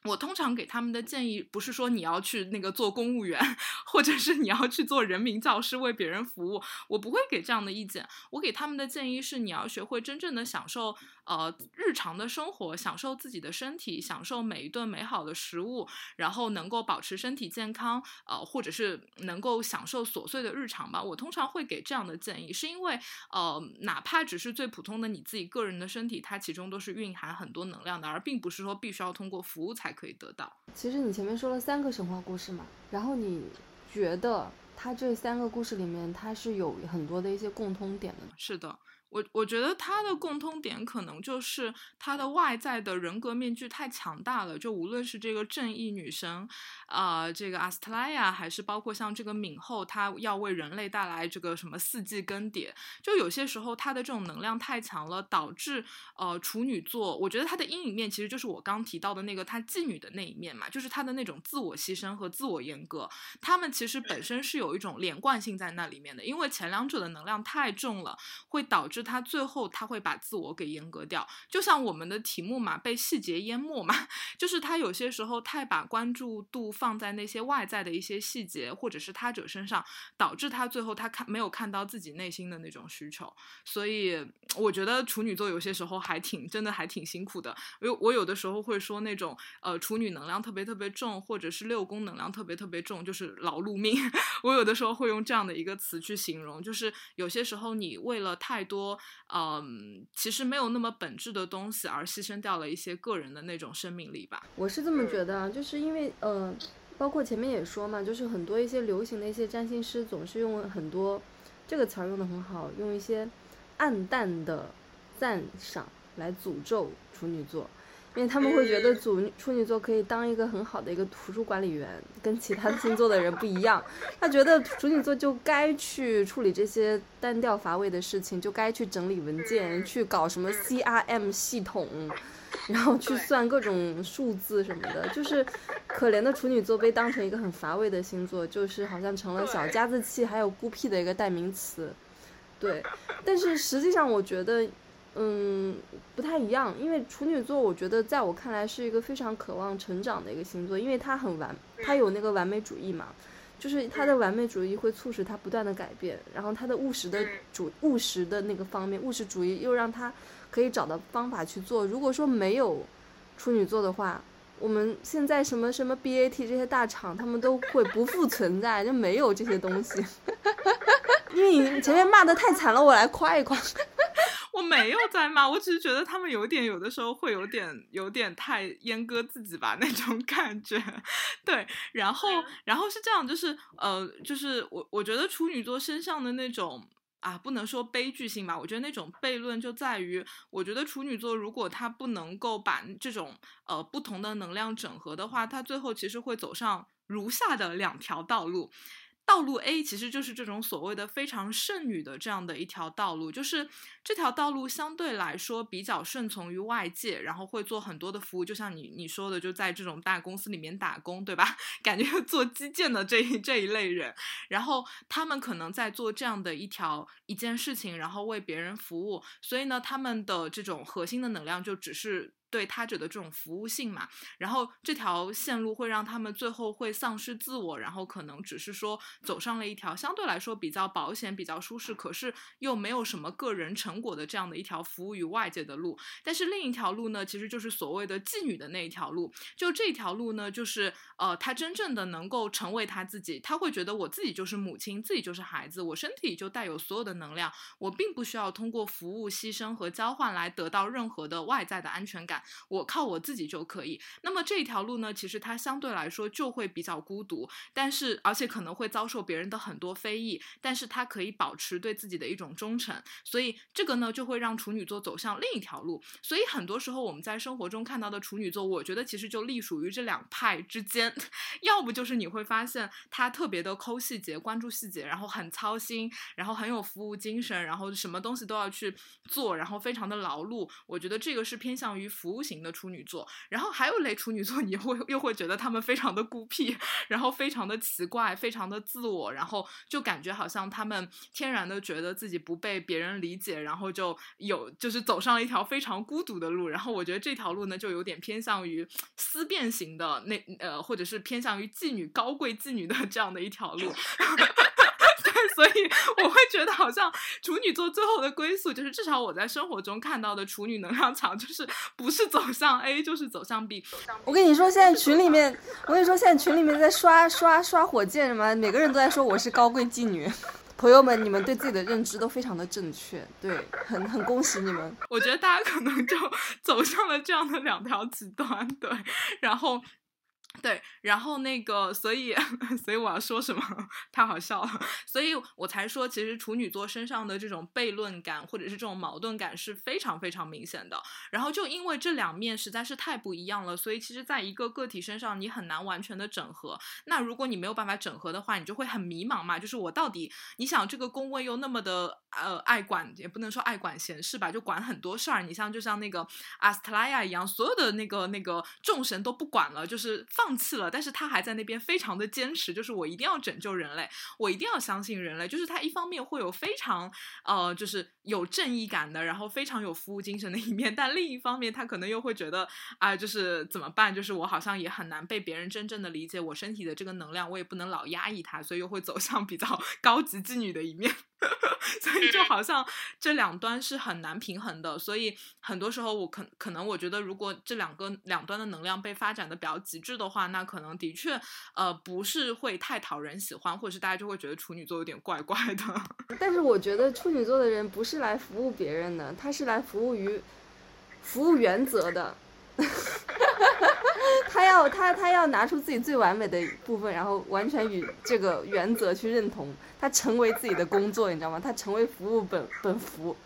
我通常给他们的建议不是说你要去那个做公务员，或者是你要去做人民教师为别人服务，我不会给这样的意见。我给他们的建议是你要学会真正的享受。呃，日常的生活，享受自己的身体，享受每一顿美好的食物，然后能够保持身体健康，呃，或者是能够享受琐碎的日常吧。我通常会给这样的建议，是因为，呃，哪怕只是最普通的你自己个人的身体，它其中都是蕴含很多能量的，而并不是说必须要通过服务才可以得到。其实你前面说了三个神话故事嘛，然后你觉得它这三个故事里面，它是有很多的一些共通点的。是的。我我觉得他的共通点可能就是他的外在的人格面具太强大了，就无论是这个正义女神，啊，这个阿斯特拉亚，还是包括像这个敏后，她要为人类带来这个什么四季更迭，就有些时候她的这种能量太强了，导致呃处女座，我觉得她的阴影面其实就是我刚提到的那个她妓女的那一面嘛，就是她的那种自我牺牲和自我阉割，他们其实本身是有一种连贯性在那里面的，因为前两者的能量太重了，会导致。是他最后他会把自我给阉割掉，就像我们的题目嘛，被细节淹没嘛，就是他有些时候太把关注度放在那些外在的一些细节或者是他者身上，导致他最后他看没有看到自己内心的那种需求。所以我觉得处女座有些时候还挺真的还挺辛苦的。我我有的时候会说那种呃处女能量特别特别重，或者是六宫能量特别特别重，就是劳碌命。我有的时候会用这样的一个词去形容，就是有些时候你为了太多。嗯，其实没有那么本质的东西，而牺牲掉了一些个人的那种生命力吧。我是这么觉得，就是因为呃，包括前面也说嘛，就是很多一些流行的一些占星师总是用很多这个词儿用的很好，用一些暗淡的赞赏来诅咒处女座。因为他们会觉得处处女座可以当一个很好的一个图书管理员，跟其他 星座的人不一样。他觉得处女座就该去处理这些单调乏味的事情，就该去整理文件，去搞什么 CRM 系统，然后去算各种数字什么的。就是可怜的处女座被当成一个很乏味的星座，就是好像成了小家子气还有孤僻的一个代名词。对，但是实际上我觉得。嗯，不太一样，因为处女座，我觉得在我看来是一个非常渴望成长的一个星座，因为他很完，他有那个完美主义嘛，就是他的完美主义会促使他不断的改变，然后他的务实的主务实的那个方面，务实主义又让他可以找到方法去做。如果说没有处女座的话，我们现在什么什么 BAT 这些大厂，他们都会不复存在，就没有这些东西。因为你前面骂的太惨了，我来夸一夸。我没有在骂，我只是觉得他们有点，有的时候会有点，有点太阉割自己吧那种 感觉。对，然后，然后是这样，就是呃，就是我我觉得处女座身上的那种啊，不能说悲剧性吧，我觉得那种悖论就在于，我觉得处女座如果他不能够把这种呃不同的能量整合的话，他最后其实会走上如下的两条道路。道路 A 其实就是这种所谓的非常剩女的这样的一条道路，就是这条道路相对来说比较顺从于外界，然后会做很多的服务，就像你你说的，就在这种大公司里面打工，对吧？感觉做基建的这一这一类人，然后他们可能在做这样的一条一件事情，然后为别人服务，所以呢，他们的这种核心的能量就只是。对他者的这种服务性嘛，然后这条线路会让他们最后会丧失自我，然后可能只是说走上了一条相对来说比较保险、比较舒适，可是又没有什么个人成果的这样的一条服务于外界的路。但是另一条路呢，其实就是所谓的妓女的那一条路。就这条路呢，就是呃，他真正的能够成为他自己，他会觉得我自己就是母亲，自己就是孩子，我身体就带有所有的能量，我并不需要通过服务、牺牲和交换来得到任何的外在的安全感。我靠我自己就可以。那么这条路呢，其实它相对来说就会比较孤独，但是而且可能会遭受别人的很多非议，但是它可以保持对自己的一种忠诚。所以这个呢，就会让处女座走向另一条路。所以很多时候我们在生活中看到的处女座，我觉得其实就隶属于这两派之间。要不就是你会发现他特别的抠细节、关注细节，然后很操心，然后很有服务精神，然后什么东西都要去做，然后非常的劳碌。我觉得这个是偏向于服。服务型的处女座，然后还有类处女座，你会又会觉得他们非常的孤僻，然后非常的奇怪，非常的自我，然后就感觉好像他们天然的觉得自己不被别人理解，然后就有就是走上了一条非常孤独的路。然后我觉得这条路呢，就有点偏向于思辨型的那呃，或者是偏向于妓女高贵妓女的这样的一条路。所以我会觉得，好像处女座最后的归宿，就是至少我在生活中看到的处女能量场，就是不是走向 A，就是走向 B。我跟你说，现在群里面，我跟你说，现在群里面在刷刷刷火箭什么，每个人都在说我是高贵妓女。朋友们，你们对自己的认知都非常的正确，对，很很恭喜你们。我觉得大家可能就走向了这样的两条极端，对，然后。对，然后那个，所以，所以我要说什么？太好笑了，所以我才说，其实处女座身上的这种悖论感，或者是这种矛盾感是非常非常明显的。然后就因为这两面实在是太不一样了，所以其实在一个个体身上，你很难完全的整合。那如果你没有办法整合的话，你就会很迷茫嘛。就是我到底，你想这个宫位又那么的呃爱管，也不能说爱管闲事吧，就管很多事儿。你像就像那个阿斯特拉亚一样，所有的那个那个众神都不管了，就是。放弃了，但是他还在那边非常的坚持，就是我一定要拯救人类，我一定要相信人类。就是他一方面会有非常呃，就是有正义感的，然后非常有服务精神的一面，但另一方面他可能又会觉得啊，就是怎么办？就是我好像也很难被别人真正的理解我身体的这个能量，我也不能老压抑它，所以又会走向比较 高级妓女的一面。所以就好像这两端是很难平衡的，所以很多时候我可可能我觉得，如果这两个两端的能量被发展的比较极致的话，那可能的确呃不是会太讨人喜欢，或者是大家就会觉得处女座有点怪怪的。但是我觉得处女座的人不是来服务别人的，他是来服务于服务原则的。他要他他要拿出自己最完美的部分，然后完全与这个原则去认同，他成为自己的工作，你知道吗？他成为服务本本服。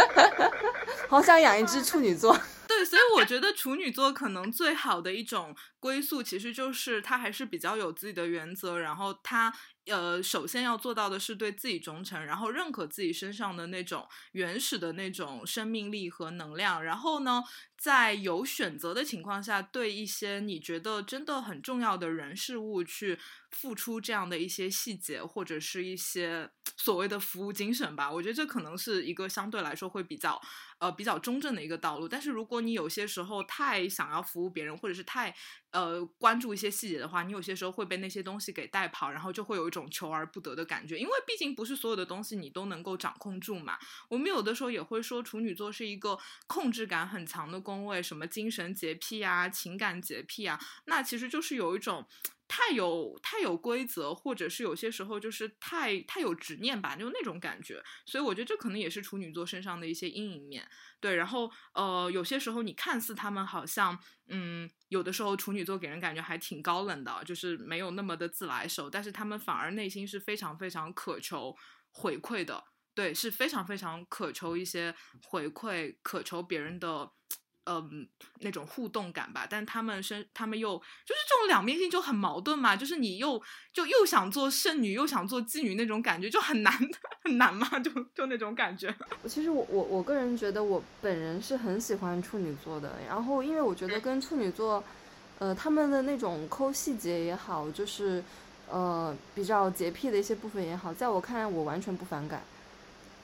好想养一只处女座。对，所以我觉得处女座可能最好的一种归宿，其实就是他还是比较有自己的原则，然后他。呃，首先要做到的是对自己忠诚，然后认可自己身上的那种原始的那种生命力和能量，然后呢，在有选择的情况下，对一些你觉得真的很重要的人事物去付出这样的一些细节，或者是一些所谓的服务精神吧。我觉得这可能是一个相对来说会比较呃比较中正的一个道路。但是如果你有些时候太想要服务别人，或者是太呃关注一些细节的话，你有些时候会被那些东西给带跑，然后就会有一种。求而不得的感觉，因为毕竟不是所有的东西你都能够掌控住嘛。我们有的时候也会说处女座是一个控制感很强的宫位，什么精神洁癖啊、情感洁癖啊，那其实就是有一种。太有太有规则，或者是有些时候就是太太有执念吧，就那种感觉。所以我觉得这可能也是处女座身上的一些阴影面。对，然后呃，有些时候你看似他们好像，嗯，有的时候处女座给人感觉还挺高冷的，就是没有那么的自来熟，但是他们反而内心是非常非常渴求回馈的。对，是非常非常渴求一些回馈，渴求别人的。嗯，那种互动感吧，但他们身，他们又就是这种两面性就很矛盾嘛，就是你又就又想做剩女，又想做妓女那种感觉就很难 很难嘛，就就那种感觉。其实我我我个人觉得我本人是很喜欢处女座的，然后因为我觉得跟处女座，呃，他们的那种抠细节也好，就是呃比较洁癖的一些部分也好，在我看来我完全不反感。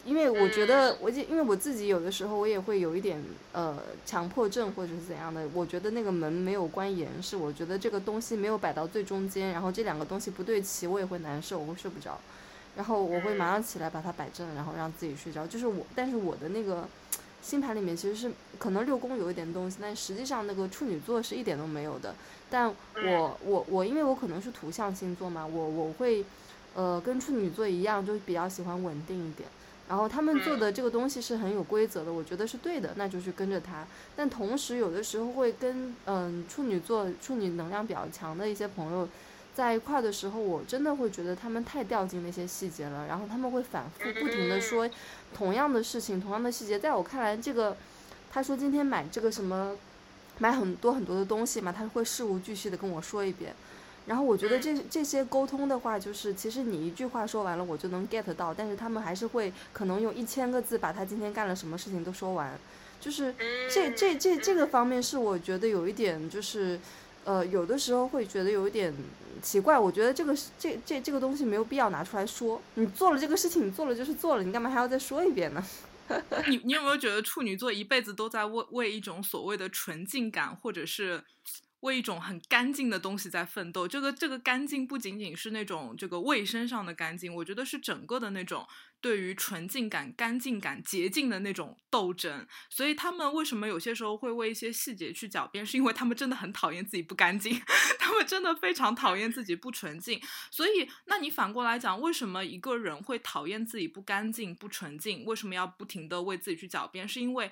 因为我觉得，我因为我自己有的时候我也会有一点呃强迫症或者是怎样的，我觉得那个门没有关严实，我觉得这个东西没有摆到最中间，然后这两个东西不对齐，我也会难受，我会睡不着，然后我会马上起来把它摆正，然后让自己睡着。就是我，但是我的那个星盘里面其实是可能六宫有一点东西，但实际上那个处女座是一点都没有的。但我我我因为我可能是土象星座嘛，我我会呃跟处女座一样，就比较喜欢稳定一点。然后他们做的这个东西是很有规则的，我觉得是对的，那就去跟着他。但同时有的时候会跟嗯处女座、处女能量比较强的一些朋友在一块的时候，我真的会觉得他们太掉进那些细节了。然后他们会反复不停的说同样的事情、同样的细节。在我看来，这个他说今天买这个什么买很多很多的东西嘛，他会事无巨细的跟我说一遍。然后我觉得这这些沟通的话，就是其实你一句话说完了，我就能 get 到，但是他们还是会可能用一千个字把他今天干了什么事情都说完，就是这这这这个方面是我觉得有一点就是，呃，有的时候会觉得有一点奇怪。我觉得这个这这这个东西没有必要拿出来说。你做了这个事情，你做了就是做了，你干嘛还要再说一遍呢？你你有没有觉得处女座一辈子都在为为一种所谓的纯净感，或者是？为一种很干净的东西在奋斗，这个这个干净不仅仅是那种这个卫生上的干净，我觉得是整个的那种对于纯净感、干净感、洁净的那种斗争。所以他们为什么有些时候会为一些细节去狡辩，是因为他们真的很讨厌自己不干净，他们真的非常讨厌自己不纯净。所以，那你反过来讲，为什么一个人会讨厌自己不干净、不纯净？为什么要不停的为自己去狡辩？是因为。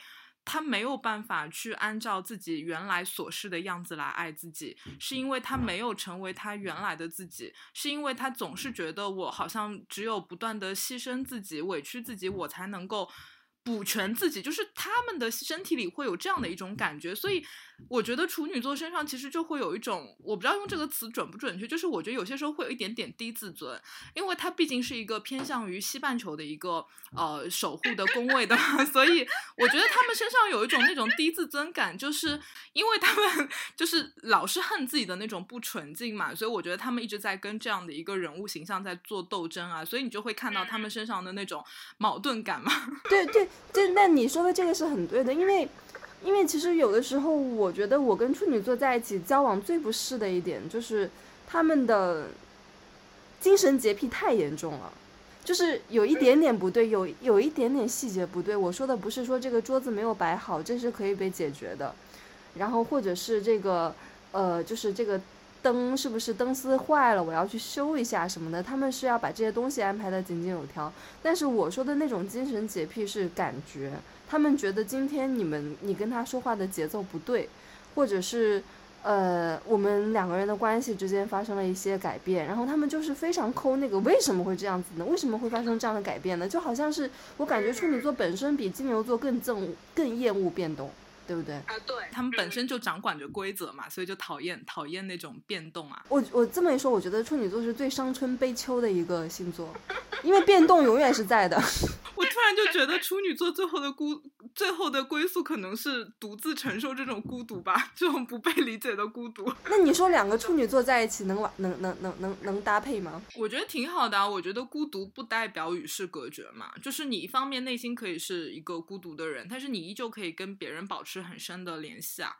他没有办法去按照自己原来所示的样子来爱自己，是因为他没有成为他原来的自己，是因为他总是觉得我好像只有不断的牺牲自己、委屈自己，我才能够。补全自己，就是他们的身体里会有这样的一种感觉，所以我觉得处女座身上其实就会有一种，我不知道用这个词准不准确，就是我觉得有些时候会有一点点低自尊，因为它毕竟是一个偏向于西半球的一个呃守护的宫位的，所以我觉得他们身上有一种那种低自尊感，就是因为他们就是老是恨自己的那种不纯净嘛，所以我觉得他们一直在跟这样的一个人物形象在做斗争啊，所以你就会看到他们身上的那种矛盾感嘛。对 对。就那你说的这个是很对的，因为，因为其实有的时候，我觉得我跟处女座在一起交往最不适的一点就是他们的精神洁癖太严重了，就是有一点点不对，有有一点点细节不对。我说的不是说这个桌子没有摆好，这是可以被解决的，然后或者是这个呃，就是这个。灯是不是灯丝坏了？我要去修一下什么的。他们是要把这些东西安排的井井有条。但是我说的那种精神洁癖是感觉，他们觉得今天你们你跟他说话的节奏不对，或者是呃我们两个人的关系之间发生了一些改变，然后他们就是非常抠那个为什么会这样子呢？为什么会发生这样的改变呢？就好像是我感觉处女座本身比金牛座更憎更厌恶变动。对不对啊？对他们本身就掌管着规则嘛，所以就讨厌讨厌那种变动啊。我我这么一说，我觉得处女座是最伤春悲秋的一个星座，因为变动永远是在的。我突然就 觉得处女座最后的孤，最后的归宿可能是独自承受这种孤独吧，这种不被理解的孤独。那你说两个处女座在一起能玩能能能能能搭配吗？我觉得挺好的啊。我觉得孤独不代表与世隔绝嘛，就是你一方面内心可以是一个孤独的人，但是你依旧可以跟别人保持。很深的联系啊，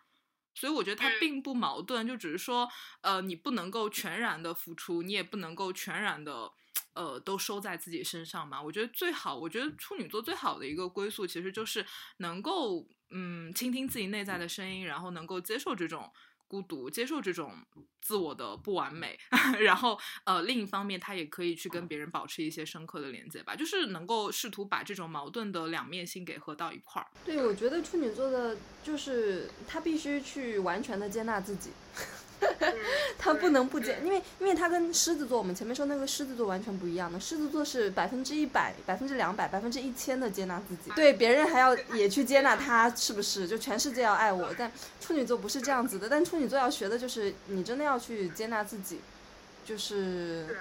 所以我觉得它并不矛盾，就只是说，呃，你不能够全然的付出，你也不能够全然的，呃，都收在自己身上嘛。我觉得最好，我觉得处女座最好的一个归宿，其实就是能够，嗯，倾听自己内在的声音，然后能够接受这种。孤独，接受这种自我的不完美，然后呃，另一方面，他也可以去跟别人保持一些深刻的连接吧，就是能够试图把这种矛盾的两面性给合到一块儿。对，我觉得处女座的，就是他必须去完全的接纳自己。他不能不接，因为因为他跟狮子座，我们前面说那个狮子座完全不一样的。狮子座是百分之一百、百分之两百、百分之一千的接纳自己，对别人还要也去接纳他，是不是？就全世界要爱我。但处女座不是这样子的，但处女座要学的就是你真的要去接纳自己，就是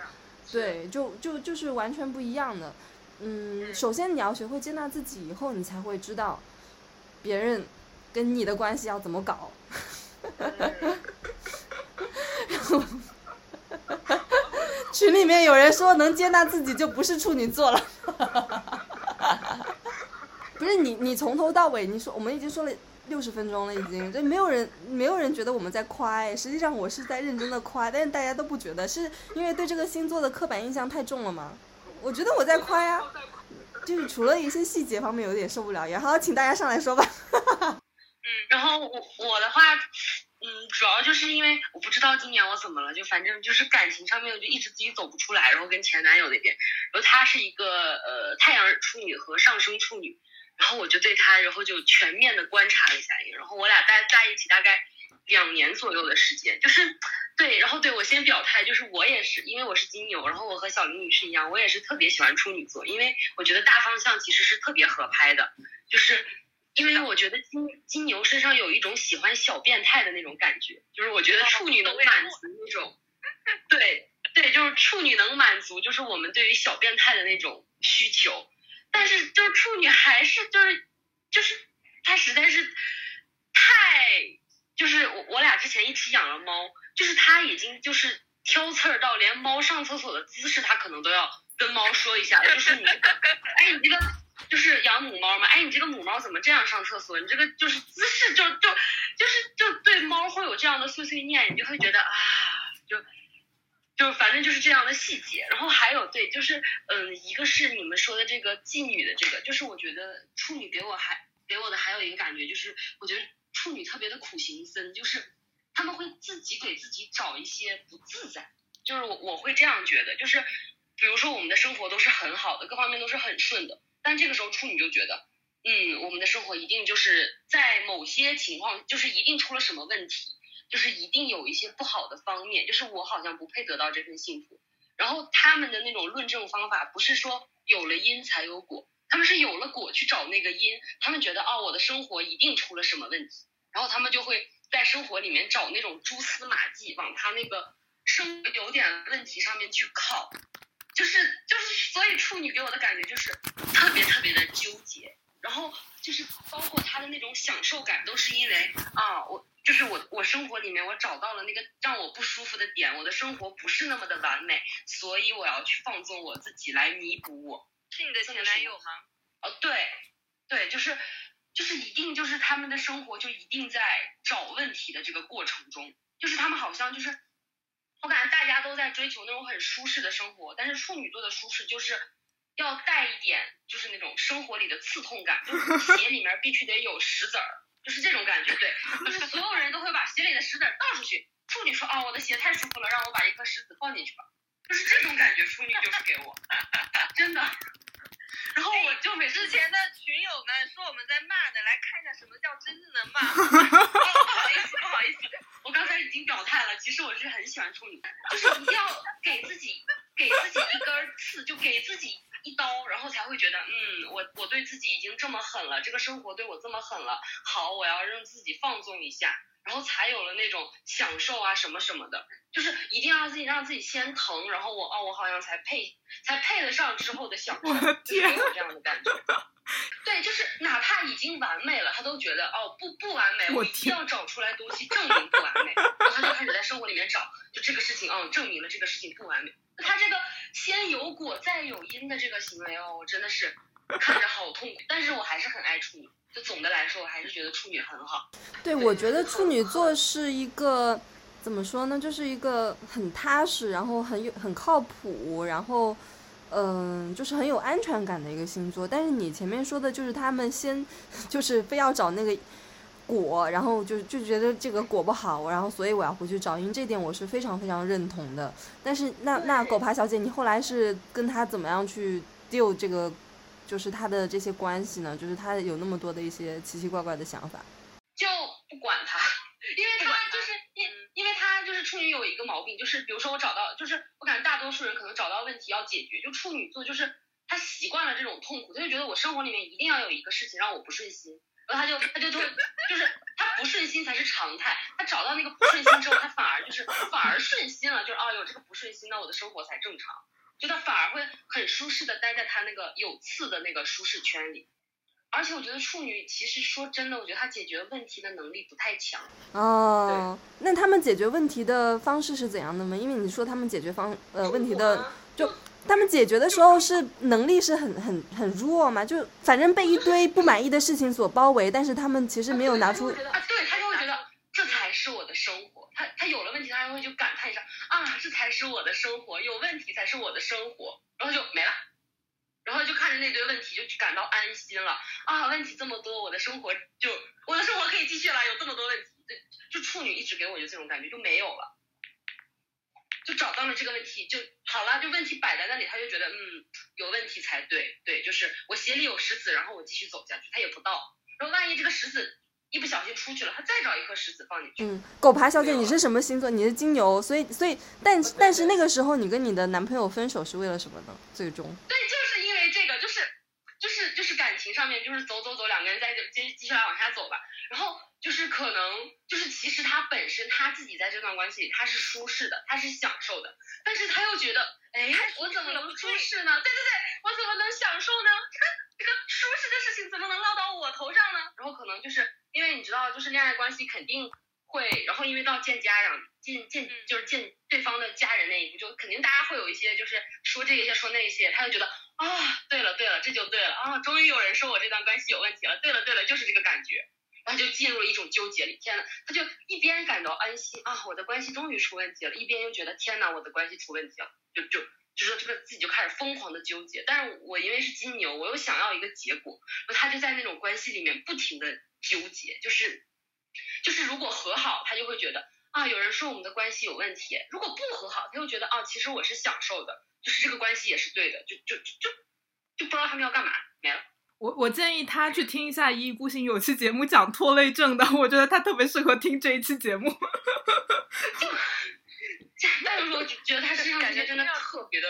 对，就就就是完全不一样的。嗯，首先你要学会接纳自己，以后你才会知道别人跟你的关系要怎么搞。群里面有人说能接纳自己就不是处女座了。不是你，你从头到尾你说，我们已经说了六十分钟了，已经，这没有人，没有人觉得我们在夸，实际上我是在认真的夸，但是大家都不觉得，是因为对这个星座的刻板印象太重了吗？我觉得我在夸呀，就是除了一些细节方面有点受不了，然后请大家上来说吧。嗯，然后我我的话。嗯，主要就是因为我不知道今年我怎么了，就反正就是感情上面我就一直自己走不出来，然后跟前男友那边，然后他是一个呃太阳处女和上升处女，然后我就对他，然后就全面的观察了一下，然后我俩在在一起大概两年左右的时间，就是对，然后对我先表态，就是我也是因为我是金牛，然后我和小林女士一样，我也是特别喜欢处女座，因为我觉得大方向其实是特别合拍的，就是。因为我觉得金金牛身上有一种喜欢小变态的那种感觉，就是我觉得处女能满足那种，对对，就是处女能满足，就是我们对于小变态的那种需求，但是就是处女还是就是就是他实在是太，就是我我俩之前一起养了猫，就是他已经就是挑刺儿到连猫上厕所的姿势他可能都要跟猫说一下，就是你，哎你这个就是养母猫嘛，哎你这个母猫怎么这样上厕所？你这个就是姿势就就就是就对猫会有这样的碎碎念，你就会觉得啊就。就反正就是这样的细节，然后还有对，就是嗯，一个是你们说的这个妓女的这个，就是我觉得处女给我还给我的还有一个感觉就是，我觉得处女特别的苦行僧，就是他们会自己给自己找一些不自在，就是我我会这样觉得，就是比如说我们的生活都是很好的，各方面都是很顺的，但这个时候处女就觉得，嗯，我们的生活一定就是在某些情况就是一定出了什么问题。就是一定有一些不好的方面，就是我好像不配得到这份幸福。然后他们的那种论证方法不是说有了因才有果，他们是有了果去找那个因。他们觉得哦，我的生活一定出了什么问题，然后他们就会在生活里面找那种蛛丝马迹，往他那个生有点问题上面去靠。就是就是，所以处女给我的感觉就是特别特别的纠结。然后就是包括他的那种享受感，都是因为啊我。就是我，我生活里面我找到了那个让我不舒服的点，我的生活不是那么的完美，所以我要去放纵我自己来弥补我。是你的前男友吗？哦，对，对，就是，就是一定就是他们的生活就一定在找问题的这个过程中，就是他们好像就是，我感觉大家都在追求那种很舒适的生活，但是处女座的舒适就是要带一点就是那种生活里的刺痛感，就是 鞋里面必须得有石子儿。就是这种感觉，对，就是所有人都会把鞋里的石子倒出去。处女说：“哦，我的鞋太舒服了，让我把一颗石子放进去吧。”就是这种感觉，处女就是给我，真的。然后我就每之前的群友们说我们在骂的，来看一下什么叫真正的骂。不好意思，不好意思，我刚才已经表态了，其实我是很喜欢处女，就是一定要给自己给自己一根刺，就给自己。一刀，然后才会觉得，嗯，我我对自己已经这么狠了，这个生活对我这么狠了，好，我要让自己放纵一下，然后才有了那种享受啊什么什么的，就是一定要自己让自己先疼，然后我哦，我好像才配才配得上之后的享受，就有这样的感觉。对，就是哪怕已经完美了，他都觉得哦不不完美，我一定要找出来东西证明不完美，然后他就开始在生活里面找，就这个事情，嗯，证明了这个事情不完美。他这个先有果再有因的这个行为哦，我真的是看着好痛苦。但是我还是很爱处女，就总的来说，我还是觉得处女很好。对，我觉得处女座是一个怎么说呢，就是一个很踏实，然后很有很靠谱，然后嗯，就是很有安全感的一个星座。但是你前面说的就是他们先 就是非要找那个。果，然后就就觉得这个果不好，然后所以我要回去找因为，这点我是非常非常认同的。但是那那狗爬小姐，你后来是跟他怎么样去 deal 这个，就是他的这些关系呢？就是他有那么多的一些奇奇怪怪的想法，就不管他，因为他就是因因为他就是处女有一个毛病，就是比如说我找到，就是我感觉大多数人可能找到问题要解决，就处女座就是他习惯了这种痛苦，他就觉得我生活里面一定要有一个事情让我不顺心。然后他就他就就就是他不顺心才是常态，他找到那个不顺心之后，他反而就是反而顺心了，就是哦有这个不顺心，那我的生活才正常，就他反而会很舒适的待在他那个有刺的那个舒适圈里。而且我觉得处女其实说真的，我觉得他解决问题的能力不太强。哦，那他们解决问题的方式是怎样的吗？因为你说他们解决方呃问题的就。他们解决的时候是能力是很很很弱嘛？就反正被一堆 不满意的事情所包围，但是他们其实没有拿出。啊，对他就会觉得这才是我的生活。他他有了问题，他还会就感叹一声啊，这才是我的生活，有问题才是我的生活，然后就没了，然后就看着那堆问题就感到安心了。啊，问题这么多，我的生活就我的生活可以继续了，有这么多问题，就处女一直给我就这种感觉就没有了。就找到了这个问题就好了，就问题摆在那里，他就觉得嗯有问题才对，对，就是我鞋里有石子，然后我继续走下去，他也不到，然后万一这个石子一不小心出去了，他再找一颗石子放进去。嗯，狗爬小姐，你是什么星座？你是金牛，所以所以但但是那个时候你跟你的男朋友分手是为了什么呢？最终？对，就是因为这个，就是就是就是感情上面就是走走走，两个人在就接继续来往下走吧，然后。就是可能，就是其实他本身他自己在这段关系里他是舒适的，他是享受的，但是他又觉得，哎，我怎么能舒适呢？对对对，我怎么能享受呢？这个舒适的事情怎么能落到我我头上呢？然后可能就是因为你知道，就是恋爱关系肯定会，然后因为到见家长、见见就是见对方的家人那一步，就肯定大家会有一些就是说这些说那些，他就觉得啊，对了对了，这就对了啊，终于有人说我这段关系有问题了，对了对了，就是这个感觉。然后就进入了一种纠结里，天呐，他就一边感到安心啊，我的关系终于出问题了，一边又觉得天呐，我的关系出问题了，就就就说这个自己就开始疯狂的纠结。但是我因为是金牛，我又想要一个结果，他就在那种关系里面不停的纠结，就是就是如果和好，他就会觉得啊，有人说我们的关系有问题；如果不和好，他又觉得啊，其实我是享受的，就是这个关系也是对的，就就就就就不知道他们要干嘛，没了。我我建议他去听一下一意孤行有期节目讲拖累症的，我觉得他特别适合听这一期节目。但 是我觉得他身上感觉真的特别的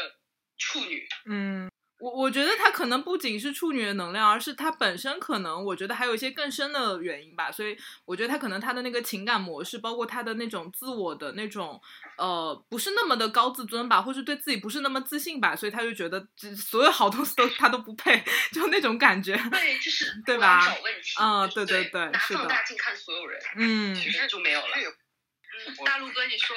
处女。嗯。我我觉得他可能不仅是处女的能量，而是他本身可能，我觉得还有一些更深的原因吧。所以我觉得他可能他的那个情感模式，包括他的那种自我的那种，呃，不是那么的高自尊吧，或是对自己不是那么自信吧，所以他就觉得所有好东西都他都不配，就那种感觉。对，就是对吧？找问题。嗯，对对对，拿放大镜看所有人。嗯，其实就没有了。嗯，大陆哥，你说。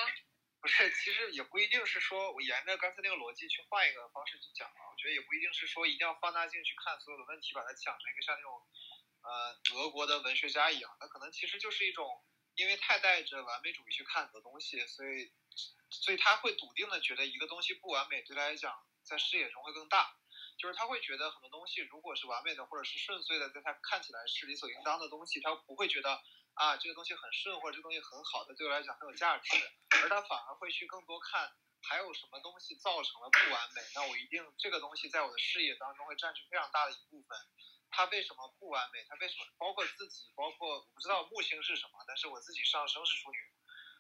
不是，其实也不一定是说我沿着刚才那个逻辑去换一个方式去讲啊。我觉得也不一定是说一定要放大镜去看所有的问题，把它讲成一个像那种，呃，俄国的文学家一样。他可能其实就是一种，因为太带着完美主义去看很多东西，所以，所以他会笃定的觉得一个东西不完美，对他来讲在视野中会更大。就是他会觉得很多东西如果是完美的或者是顺遂的，在他看起来是理所应当的东西，他不会觉得。啊，这个东西很顺，或者这个东西很好的，对我来讲很有价值，而他反而会去更多看还有什么东西造成了不完美。那我一定这个东西在我的视野当中会占据非常大的一部分。它为什么不完美？它为什么包括自己，包括我不知道木星是什么，但是我自己上升是处女，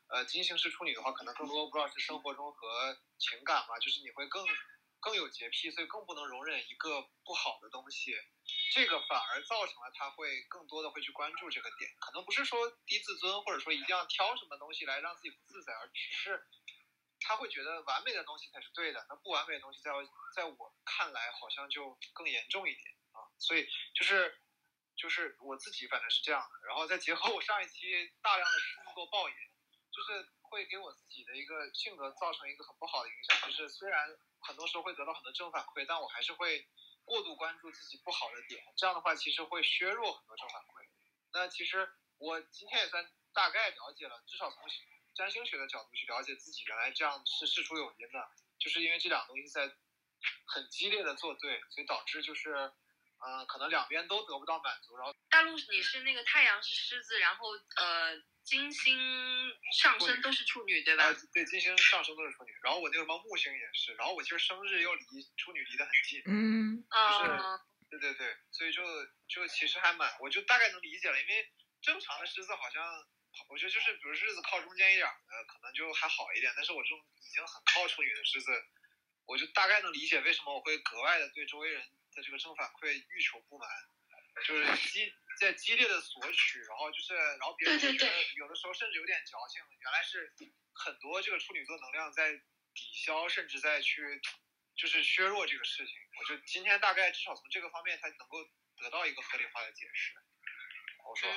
呃，金星是处女的话，可能更多不知道是生活中和情感嘛，就是你会更。更有洁癖，所以更不能容忍一个不好的东西，这个反而造成了他会更多的会去关注这个点，可能不是说低自尊，或者说一定要挑什么东西来让自己不自在，而只是他会觉得完美的东西才是对的，那不完美的东西在在我看来好像就更严重一点啊，所以就是就是我自己反正是这样的，然后再结合我上一期大量的狮子座爆言，就是会给我自己的一个性格造成一个很不好的影响，就是虽然。很多时候会得到很多正反馈，但我还是会过度关注自己不好的点，这样的话其实会削弱很多正反馈。那其实我今天也算大概了解了，至少从占星学的角度去了解自己原来这样是事出有因的，就是因为这两个东西在很激烈的作对，所以导致就是，嗯，可能两边都得不到满足。然后大陆你是那个太阳是狮子，然后呃。金星上升都是处女，对吧？对，金星上升都是处女。然后我那个什么木星也是。然后我其实生日又离处女离得很近。嗯。就是对对对，所以就就其实还蛮，我就大概能理解了。因为正常的狮子好像，我觉得就是比如日子靠中间一点的，可能就还好一点。但是我这种已经很靠处女的狮子，我就大概能理解为什么我会格外的对周围人的这个正反馈欲求不满，就是激。在激烈的索取，然后就是，然后别人觉得有的时候甚至有点矫情。原来是很多这个处女座能量在抵消，甚至在去就是削弱这个事情。我就今天大概至少从这个方面，才能够得到一个合理化的解释。我说，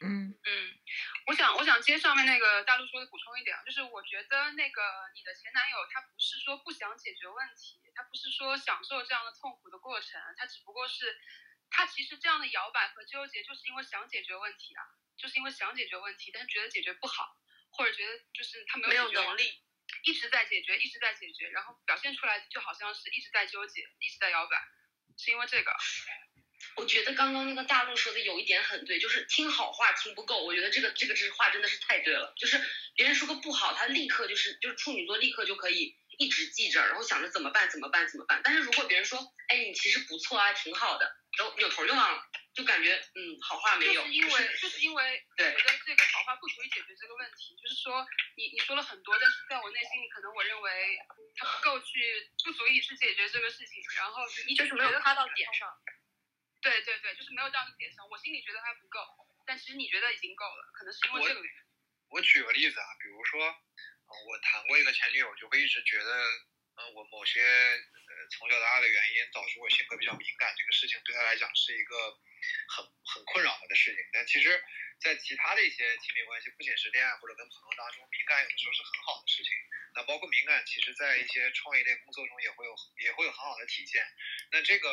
嗯嗯，我想我想接上面那个大陆说的补充一点，就是我觉得那个你的前男友他不是说不想解决问题，他不是说享受这样的痛苦的过程，他只不过是。他其实这样的摇摆和纠结，就是因为想解决问题啊，就是因为想解决问题，但是觉得解决不好，或者觉得就是他没有能力，一直在解决，一直在解决，然后表现出来就好像是一直在纠结，一直在摇摆，是因为这个。我觉得刚刚那个大陆说的有一点很对，就是听好话听不够。我觉得这个这个这话真的是太对了，就是别人说个不好，他立刻就是就是处女座立刻就可以一直记着，然后想着怎么办怎么办怎么办。但是如果别人说，哎，你其实不错啊，挺好的。然后扭头就忘了，就感觉嗯，好话没有。就是因为就是因为我觉得这个好话不足以解决这个问题。就是说，你你说了很多，但是在我内心里，可能我认为它不够去，不足以去解决这个事情。然后你就是没有夸到点上。对对对，就是没有到那个点上。我心里觉得还不够，但其实你觉得已经够了，可能是因为这个原因。我举个例子啊，比如说，我谈过一个前女友，就会一直觉得，呃，我某些呃从小到大的原因导致我性格比较敏感，这个事情对她来讲是一个很很困扰他的事情。但其实，在其他的一些亲密关系，不仅是恋爱或者跟朋友当中，敏感有的时候是很好的事情。那包括敏感，其实在一些创意类工作中也会有也会有很好的体现。那这个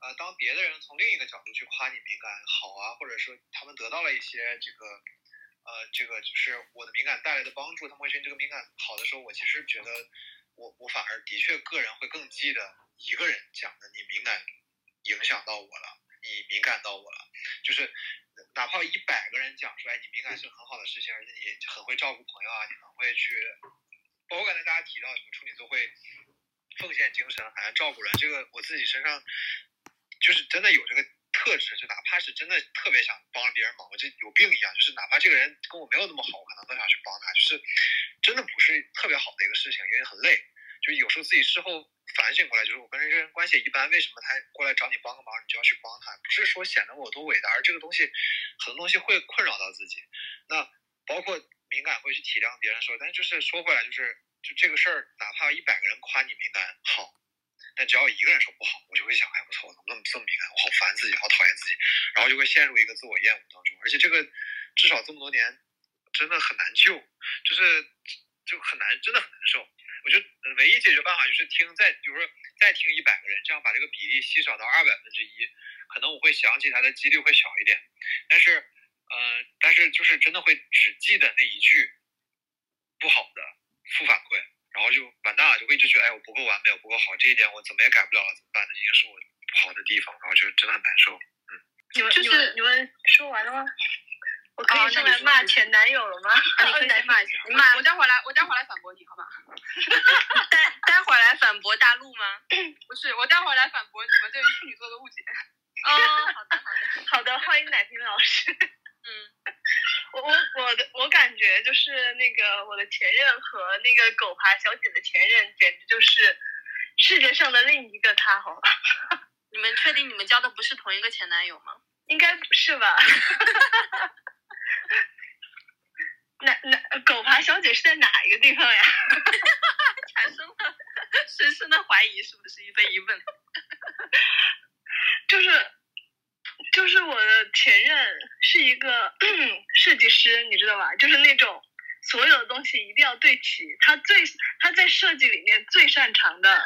呃，当别的人从另一个角度去夸你敏感好啊，或者说他们得到了一些这个呃这个就是我的敏感带来的帮助，他们会觉得这个敏感好的时候，我其实觉得我我反而的确个人会更记得一个人讲的你敏感影响到我了，你敏感到我了，就是哪怕一百个人讲出来你敏感是很好的事情，而且你很会照顾朋友啊，你很会去。包括刚才大家提到什么处女座会奉献精神，好像照顾人，这个我自己身上就是真的有这个特质，就哪怕是真的特别想帮别人忙，我就有病一样，就是哪怕这个人跟我没有那么好，我可能都想去帮他，就是真的不是特别好的一个事情，因为很累。就有时候自己事后反省过来，就是我跟这个人关系一般，为什么他过来找你帮个忙，你就要去帮他？不是说显得我多伟大，而这个东西很多东西会困扰到自己。那包括。敏感会去体谅别人说，但就是说回来，就是就这个事儿，哪怕一百个人夸你敏感好，但只要一个人说不好，我就会想，哎，我操，我怎么那么这么敏感？我好烦自己，好讨厌自己，然后就会陷入一个自我厌恶当中。而且这个至少这么多年，真的很难救，就是就很难，真的很难受。我觉得唯一解决办法就是听再，比如说再听一百个人，这样把这个比例稀少到二百分之一，可能我会想起他的几率会小一点，但是。呃，但是就是真的会只记得那一句不好的负反馈，然后就完蛋了，就会一直觉得哎，我不够完美，我不够好，这一点我怎么也改不了了，怎么办？呢已经是我不好的地方，然后就真的很难受。嗯，你们就是你们说完了吗？我可以上来骂前男友了吗？你可以先骂一下，你骂，我待会儿来，我待会儿来反驳你，好吗？待待会儿来反驳大陆吗？不是，我待会儿来反驳你们对于处女座的误解。哦，好的好的 好的，欢迎奶瓶老师。嗯，我我我的我感觉就是那个我的前任和那个狗爬小姐的前任，简直就是世界上的另一个他，好吧？你们确定你们交的不是同一个前男友吗？应该不是吧？那那狗爬小姐是在哪一个地方呀？产生了深深的怀疑，是不是一被一问？就是。就是我的前任是一个 设计师，你知道吧？就是那种所有的东西一定要对齐。他最他在设计里面最擅长的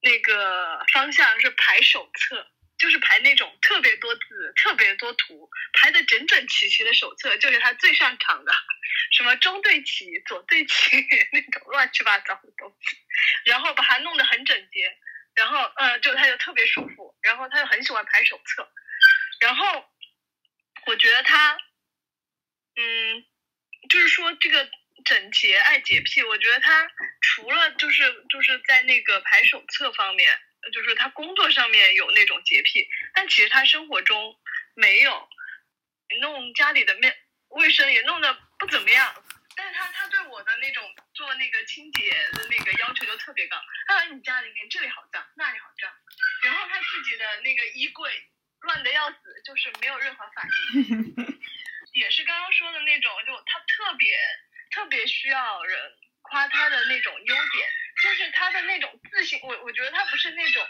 那个方向是排手册，就是排那种特别多字、特别多图、排的整整齐齐的手册，就是他最擅长的。什么中对齐、左对齐 那种乱七八糟的东西，然后把它弄得很整洁，然后呃，就他就特别舒服，然后他就很喜欢排手册。然后，我觉得他，嗯，就是说这个整洁爱洁癖，我觉得他除了就是就是在那个排手册方面，就是他工作上面有那种洁癖，但其实他生活中没有，弄家里的面卫生也弄得不怎么样。但是他他对我的那种做那个清洁的那个要求就特别高，他说你家里面这里好脏，那里好脏，然后他自己的那个衣柜。乱的要死，就是没有任何反应，也是刚刚说的那种，就他特别特别需要人夸他的那种优点，就是他的那种自信。我我觉得他不是那种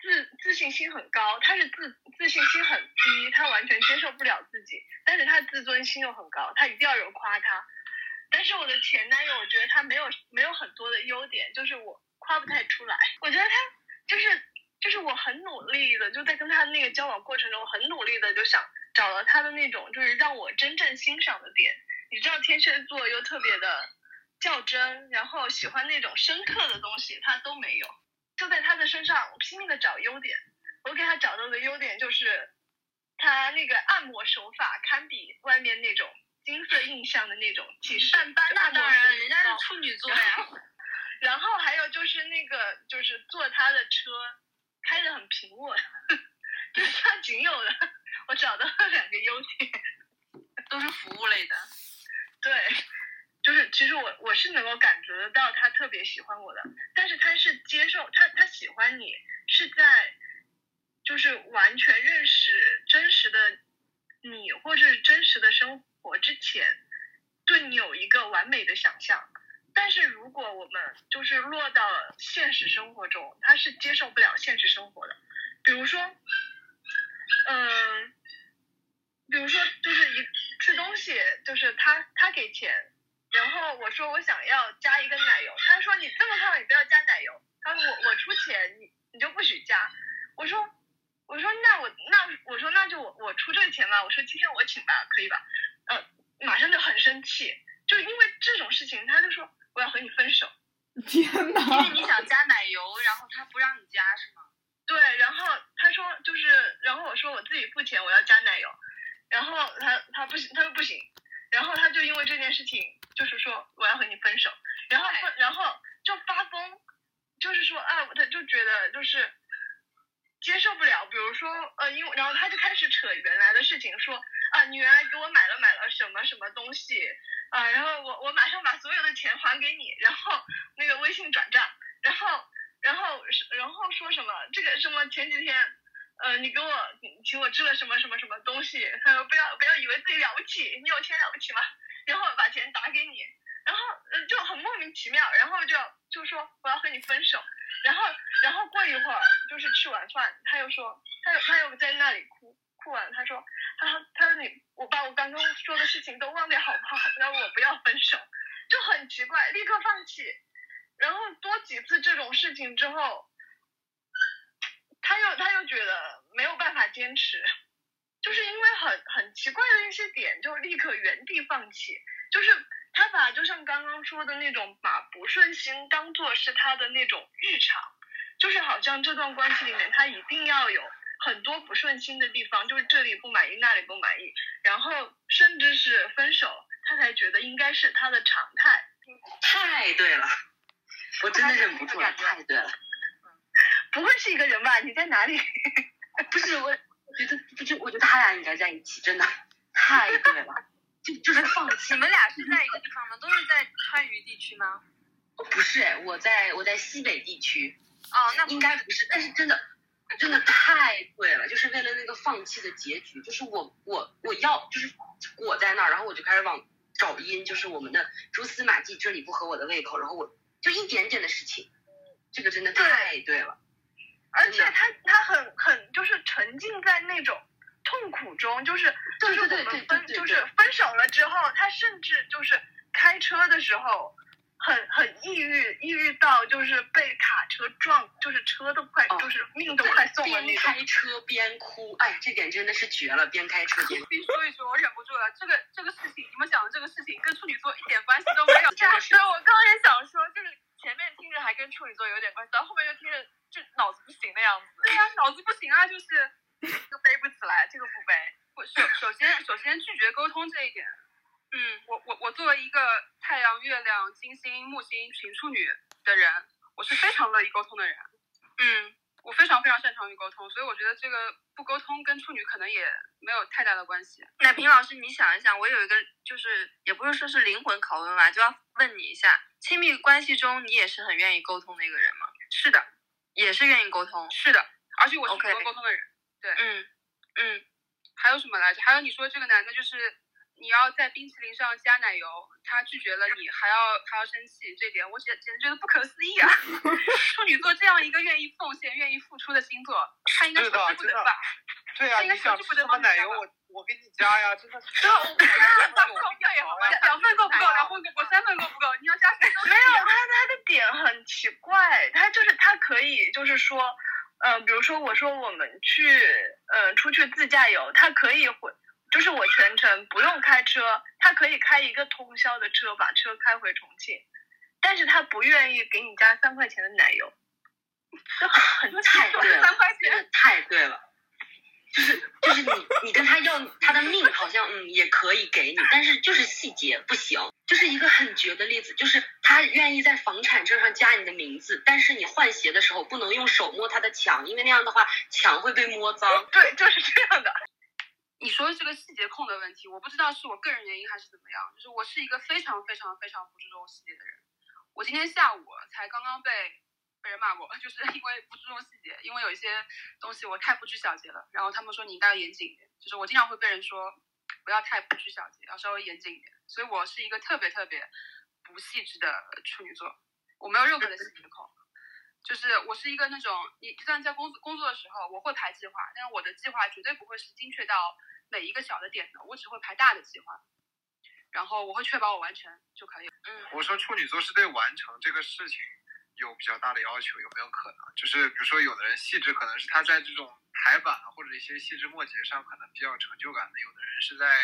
自自信心很高，他是自自信心很低，他完全接受不了自己，但是他自尊心又很高，他一定要有人夸他。但是我的前男友，我觉得他没有没有很多的优点，就是我夸不太出来。我觉得他就是。就是我很努力的，就在跟他那个交往过程中，我很努力的就想找到他的那种，就是让我真正欣赏的点。你知道天蝎座又特别的较真，然后喜欢那种深刻的东西，他都没有。就在他的身上，我拼命的找优点。我给他找到的优点就是，他那个按摩手法堪比外面那种金色印象的那种气势。那当然，人家是处女座呀。然后还有就是那个，就是坐他的车。开的很平稳，就是他仅有的。我找到了两个优点，都是服务类的。对，就是其实我我是能够感觉得到他特别喜欢我的，但是他是接受他他喜欢你是在就是完全认识真实的你或者是真实的生活之前，对你有一个完美的想象。但是如果我们就是落到现实生活中，他是接受不了现实生活的。比如说，嗯，比如说就是一吃东西，就是他他给钱，然后我说我想要加一根奶油，他说你这么胖你不要加奶油，他说我我出钱你你就不许加，我说我说那我那我说那就我我出这个钱吧，我说今天我请吧，可以吧？呃，马上就很生气，就因为这种事情，他就说我要和你分手。天因为！你想加奶油，然后他不让你加是吗？对，然后他说就是，然后我说我自己付钱，我要加奶油，然后他他不行，他说不行，然后他就因为这件事情，就是说我要和你分手，然后对然后就发疯，就是说啊，他就觉得就是接受不了，比如说呃，因为然后他就开始扯原来的事情，说啊，你原来给我买了买了什么什么东西啊，然后我我马上把所有的钱还给你，然后那个微信转账，然后然后然后说什么这个什么前几天。呃，你给我请我吃了什么什么什么东西？他说不要不要以为自己了不起，你有钱了不起吗？然后把钱打给你，然后就很莫名其妙，然后就就说我要和你分手，然后然后过一会儿就是吃完饭，他又说他又他又在那里哭，哭完他说他说他说你我把我刚刚说的事情都忘掉好不好？然后我不要分手，就很奇怪，立刻放弃。然后多几次这种事情之后，他又他又觉得没有办法坚持，就是因为很很奇怪的一些点，就立刻原地放弃。就是他把就像刚刚说的那种把不顺心当做是他的那种日常，就是好像这段关系里面他一定要有很多不顺心的地方，就是这里不满意那里不满意，然后甚至是分手，他才觉得应该是他的常态。太对了，我真的忍不住了，太对了。不会是一个人吧？你在哪里？不是我，我觉得不就我觉得他俩应该在一起，真的太对了，就就是放弃你。们俩是在一个地方吗？都是在川渝地区吗？哦不是哎，我在我在西北地区，哦，那应该不是，但是真的真的太对了，就是为了那个放弃的结局，就是我我我要就是裹在那儿，然后我就开始往找音，就是我们的蛛丝马迹这里不合我的胃口，然后我就一点点的事情，这个真的太对了。而且他他很很就是沉浸在那种痛苦中，就是就是我们分就是分手了之后，他甚至就是开车的时候很很抑郁，抑郁到就是被卡车撞，就是车都快、哦就是命都快送了那边。开车边哭，哎，这点真的是绝了，边开车边哭。必须说一说，我忍不住了。这个这个事情，你们讲的这个事情跟处女座一点关系都没有。真的是对，我刚刚也想说，就是前面听着还跟处女座有点关系，到后面又听着就脑子不行的样子。对呀、脑子不行啊，就是这个背不起来，这个不背。我首首先首先拒绝沟通这一点，嗯，我月亮、金星、木星群处女的人，我是非常乐意沟通的人，嗯，我非常非常擅长于沟通，所以我觉得这个不沟通跟处女可能也没有太大的关系。奶瓶老师，你想一想，我有一个就是也不是说是灵魂拷问吧，就要问你一下，亲密关系中你也是很愿意沟通的一个人吗？是的，也是愿意沟通。是的，而且我是主 OK 动沟通的人。对嗯嗯，还有什么来着？还有你说这个男的，就是你要在冰淇淋上加奶油，他拒绝了你，还要还要生气，这点我简简直觉得不可思议啊！处女座这样一个愿意奉献、愿意付出的星座，他应该是的真的求之不得吧？对呀、应该你想吃什么奶油，我我给你加呀，真的是。两份够不够？两份够不够？三份够不够？你要加谁都可以没有，啊他他的点很奇怪，他就是他可以就是说，呃，比如说我说我们去呃出去自驾游，他可以回，就是我全程不用开车，他可以开一个通宵的车把车开回重庆，但是他不愿意给你加三块钱的奶油，就很很太对了三块钱，真的太对了。就是就是你你跟他要他的命，好像嗯也可以给你，但是就是细节不行。就是一个很绝的例子，就是他愿意在房产证上加你的名字，但是你换鞋的时候不能用手摸他的墙，因为那样的话墙会被摸脏。对，就是这样的。你说的这个细节控的问题，我不知道是我个人原因还是怎么样，就是我是一个非常非常非常不注重细节的人。我今天下午才刚刚被被人骂过，就是因为不注重细节，因为有一些东西我太不拘小节了。然后他们说你应该要严谨一点，就是我经常会被人说不要太不拘小节，要稍微严谨一点。所以我是一个特别特别不细致的处女座，我没有任何的细节控。就是我是一个那种，你就算在工作工作的时候，我会排计划，但是我的计划绝对不会是精确到每一个小的点的，我只会排大的计划，然后我会确保我完成就可以。嗯，我说处女座是对完成这个事情有比较大的要求，有没有可能？就是比如说有的人细致可能是他在这种排版或者一些细枝末节上可能比较有成就感的，有的人是在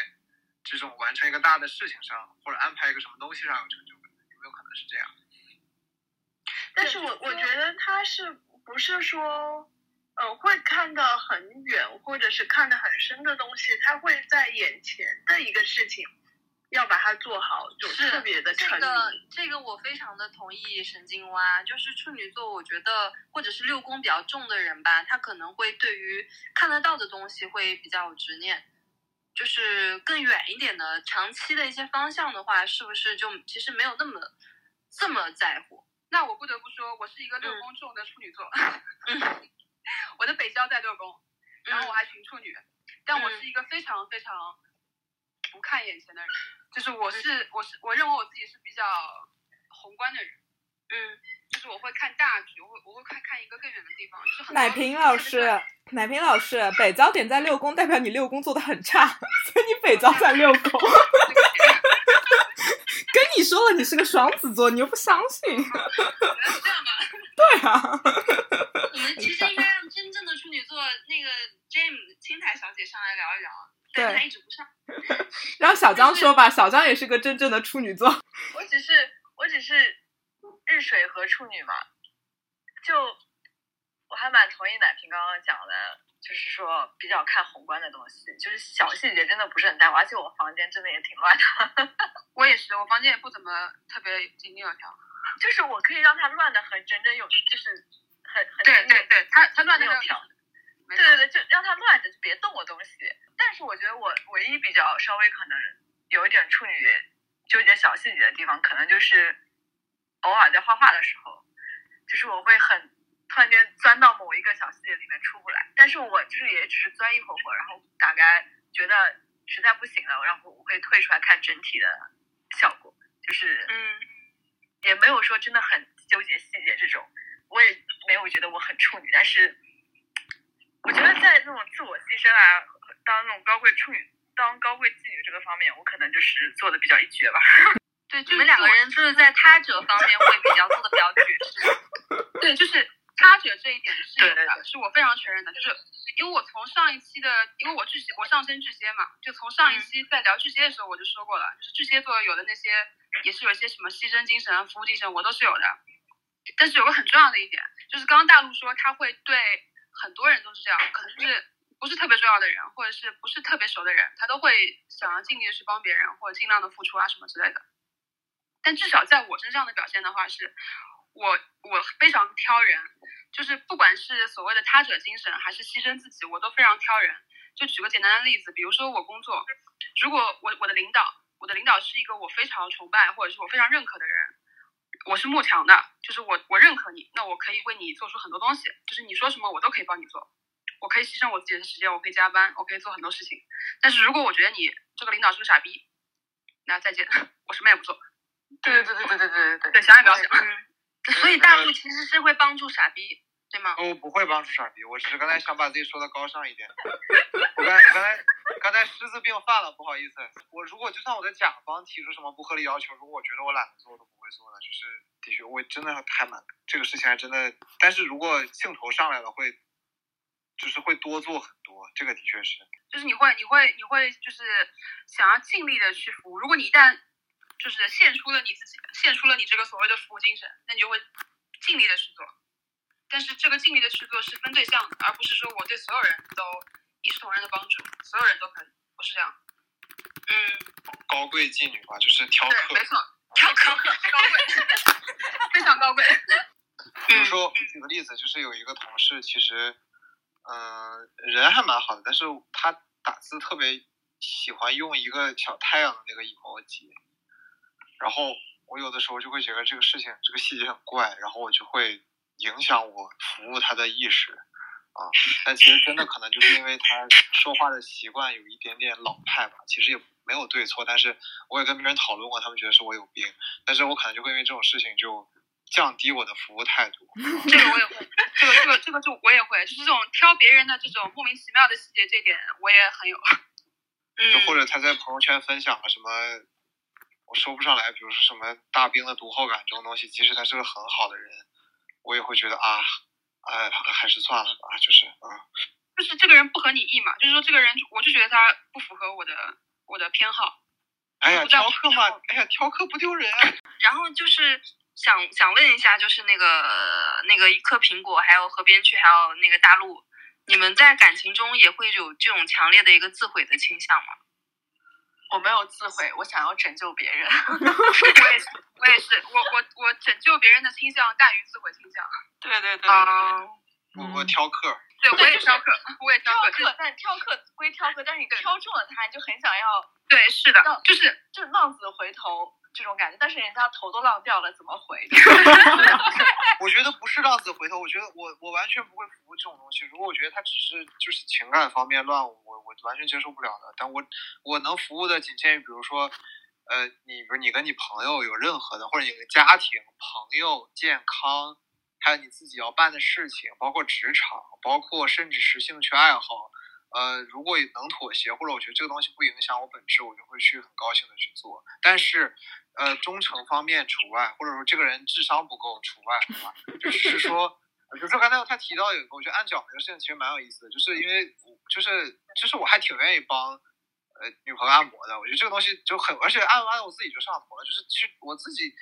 这种完成一个大的事情上或者安排一个什么东西上有成就感，有没有可能是这样？但是我我觉得他是不是说，呃，会看得很远，或者是看得很深的东西，他会在眼前的一个事情，要把它做好，就是特别的沉迷。这个这个我非常的同意神经蛙，就是处女座，我觉得或者是六宫比较重的人吧，他可能会对于看得到的东西会比较有执念，就是更远一点的长期的一些方向的话，是不是就其实没有那么这么在乎？那我不得不说，我是一个六宫重的处女座，我的北郊在六宫，然后我还群处女，但我是一个非常非常不看眼前的人，就是我是我是我认为我自己是比较宏观的人，嗯，就是我会看大局，我会我会看看一个更远的地方，就是很奶瓶老师，奶瓶老师，北郊点在六宫，代表你六宫做的很差，所以你北郊在六宫。跟你说了，你是个双子座，你又不相信。原来是这样吗。对啊，我们其实应该让真正的处女座那个 Jam 青台小姐上来聊一聊，但是她一直不上。让小江说吧，小张也是个真正的处女座。我只是我只是日水和处女嘛，就我还蛮同意奶瓶刚刚讲的，就是说比较看宏观的东西，就是小细节真的不是很在乎，而且我房间真的也挺乱的，我也是，我房间也不怎么特别井井有条。就是我可以让它乱的很整整有，就是很很对对对，它它乱的有条。对对对，就让它乱着，就别动我东西。但是我觉得我唯一比较稍微可能点处女纠结小细节的地方，可能就是偶尔在画画的时候，就是我会很突然间钻到某一个小细节里面出不来。但是我就是也只是钻一会儿会儿，然后大概觉得实在不行了，然后我会退出来看整体的效果，就是嗯，也没有说真的很纠结细节这种，我也没有觉得我很处女，但是我觉得在那种自我牺牲啊，当那种高贵处女、当高贵妓女这个方面，我可能就是做的比较一绝吧。对，你们两个人就是在他者方面会比较做的比较绝是。对，就是他者这一点是有的，是我非常承认的。就是因为我从上一期的，因为我巨，我上升巨蟹嘛，就从上一期在聊巨蟹的时候我就说过了，就是巨蟹座有的那些也是有一些什么牺牲精神啊、服务精神，我都是有的。但是有个很重要的一点，就是刚刚大陆说他会对很多人都是这样，可能就是不是特别重要的人，或者是不是特别熟的人，他都会想要尽力去帮别人，或者尽量的付出啊什么之类的。但至少在我身上的表现的话是，我我非常挑人，就是不管是所谓的他者精神，还是牺牲自己，我都非常挑人。就举个简单的例子，比如说我工作，如果我我的领导，我的领导是一个我非常崇拜或者是我非常认可的人，我是慕强的，就是我我认可你，那我可以为你做出很多东西，就是你说什么我都可以帮你做，我可以牺牲我自己的时间，我可以加班，我可以做很多事情。但是如果我觉得你这个领导是个傻逼，那再见，我什么也不做。对对对对对对对对对，想也不要想。所以大陆其实是会帮助傻逼，对吗？我不会帮助傻逼，我只是刚才想把自己说的高尚一点。我刚才刚才刚才狮子病犯了，不好意思。我如果就算我的甲方提出什么不合理要求，如果我觉得我懒得做，我都不会做的。就是的确，我真的还蛮这个事情还真的，但是如果兴头上来了，会就是会多做很多，这个的确是。就是你会你会你会就是想要尽力的去服务。如果你一旦就是献出了你自己，献出了你这个所谓的服务精神，那你就会尽力的去做。但是这个尽力的去做是分对象的，而不是说我对所有人都一视同仁的帮助，所有人都可以，不是这样。嗯，高贵妓女嘛，就是挑对，客没。错，挑高高贵，非常高贵。比如说，我举个例子，就是有一个同事，其实，嗯、人还蛮好的，但是他打字特别喜欢用一个小太阳的那个 emoji，然后我有的时候就会觉得这个事情这个细节很怪，然后我就会影响我服务他的意识啊。但其实真的可能就是因为他说话的习惯有一点点老派吧，其实也没有对错，但是我也跟别人讨论过，他们觉得是我有病，但是我可能就会因为这种事情就降低我的服务态度。这个我也会，这个这个这个就我也会，就是这种挑别人的这种莫名其妙的细节，这点我也很有。就或者他在朋友圈分享了什么，我说不上来，比如说什么大兵的读后感这种东西，即使他是个很好的人，我也会觉得啊，哎，还是算了吧，就是啊。就是这个人不合你意嘛，就是说这个人，我就觉得他不符合我的我的偏好。哎呀，挑课嘛，哎呀，挑课不丢人。然后就是想想问一下，就是那个那个一颗苹果，还有河边区，还有那个大陆，你们在感情中也会有这种强烈的一个自毁的倾向吗？我没有自毁，我想要拯救别人。我也是，我也是，我我我拯救别人的倾向大于自毁倾向。对对对。啊。我我挑客。对，我也挑客，我也挑客。但挑客归挑客，但是你挑中了他，你就很想要。对，是的，就是就是浪子回头这种感觉，但是人家头都浪掉了，怎么回？我觉得不是浪子回头，我觉得我我完全不会服务这种东西。如果我觉得他只是就是情感方面乱，我我完全接受不了的。但我我能服务的仅限于，比如说，呃，你比如你跟你朋友有任何的，或者你的家庭、朋友、健康。还有你自己要办的事情，包括职场，包括甚至是兴趣爱好，呃，如果能妥协，或者我觉得这个东西不影响我本质，我就会去很高兴的去做。但是，呃，忠诚方面除外，或者说这个人智商不够除外，对吧？就是说，比如说刚才他提到有一个，我觉得按脚这个事情其实蛮有意思的，就是因为就是就是我还挺愿意帮呃女朋友按摩的，我觉得这个东西就很，而且按完我自己就上头了，就是其实我自己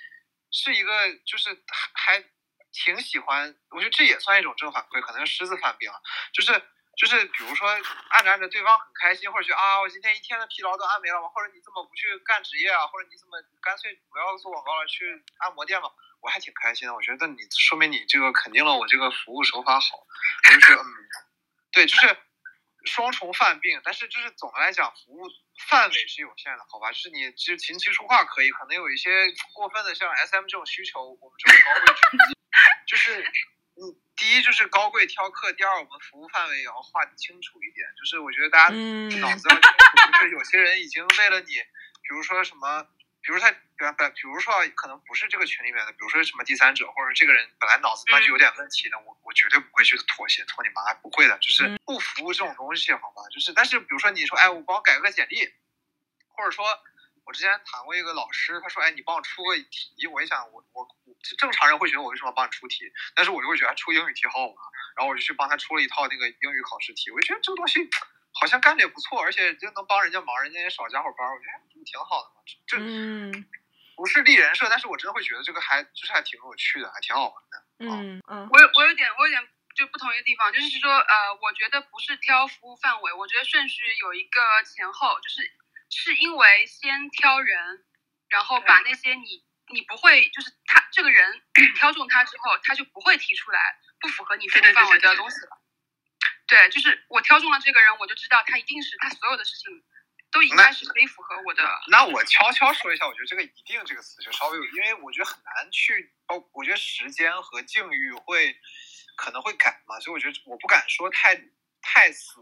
是一个就是还。挺喜欢，我觉得这也算一种正反馈，可能是狮子犯病了。就是就是，比如说按着按着对方很开心，或者觉得啊，我今天一天的疲劳都按没了？或者你怎么不去干职业啊？或者你怎么干脆不要做广告了，去按摩店嘛？我还挺开心的。我觉得你说明你这个肯定了我这个服务手法好。我就觉得嗯，对，就是双重犯病，但是就是总的来讲，服务范围是有限的，好吧？就是你其实琴棋书画可以，可能有一些过分的像 SM 这种需求，我们这种高贵。就是，嗯，第一就是高贵挑客，第二我们服务范围也要划清楚一点。就是我觉得大家脑子要清楚，就是有些人已经为了你，比如说什么，比如他，比方，比如说可能不是这个群里面的，比如说什么第三者，或者这个人本来脑子他就有点问题的，我我绝对不会去妥协，托你妈，不会的，就是不服务这种东西，好吧？就是，但是比如说你说，哎，我帮我改个简历，或者说。我之前谈过一个老师，他说：“哎，你帮我出个题。”我一想，我我正常人会觉得我为什么要帮你出题？但是我就会觉得出英语题好好玩，然后我就去帮他出了一套那个英语考试题。我就觉得这个东西好像干的也不错，而且就能帮人家忙，人家也少加会班，我觉得挺好的嘛。这不是立人设，但是我真的会觉得这个还就是还挺有趣的，还挺好玩的。嗯嗯，我有我有点我有点就不同意的地方，就是说呃，我觉得不是挑服务范围，我觉得顺序有一个前后，就是。是因为先挑人，然后把那些你你不会，就是他这个人 挑中他之后，他就不会提出来不符合你服务范围的东西了。对，就是我挑中了这个人，我就知道他一定是他所有的事情都应该是可以符合我的。那我悄悄说一下，我觉得这个“一定”这个词就稍微有，因为我觉得很难去，哦，我觉得时间和境遇会可能会改嘛，所以我觉得我不敢说太太死。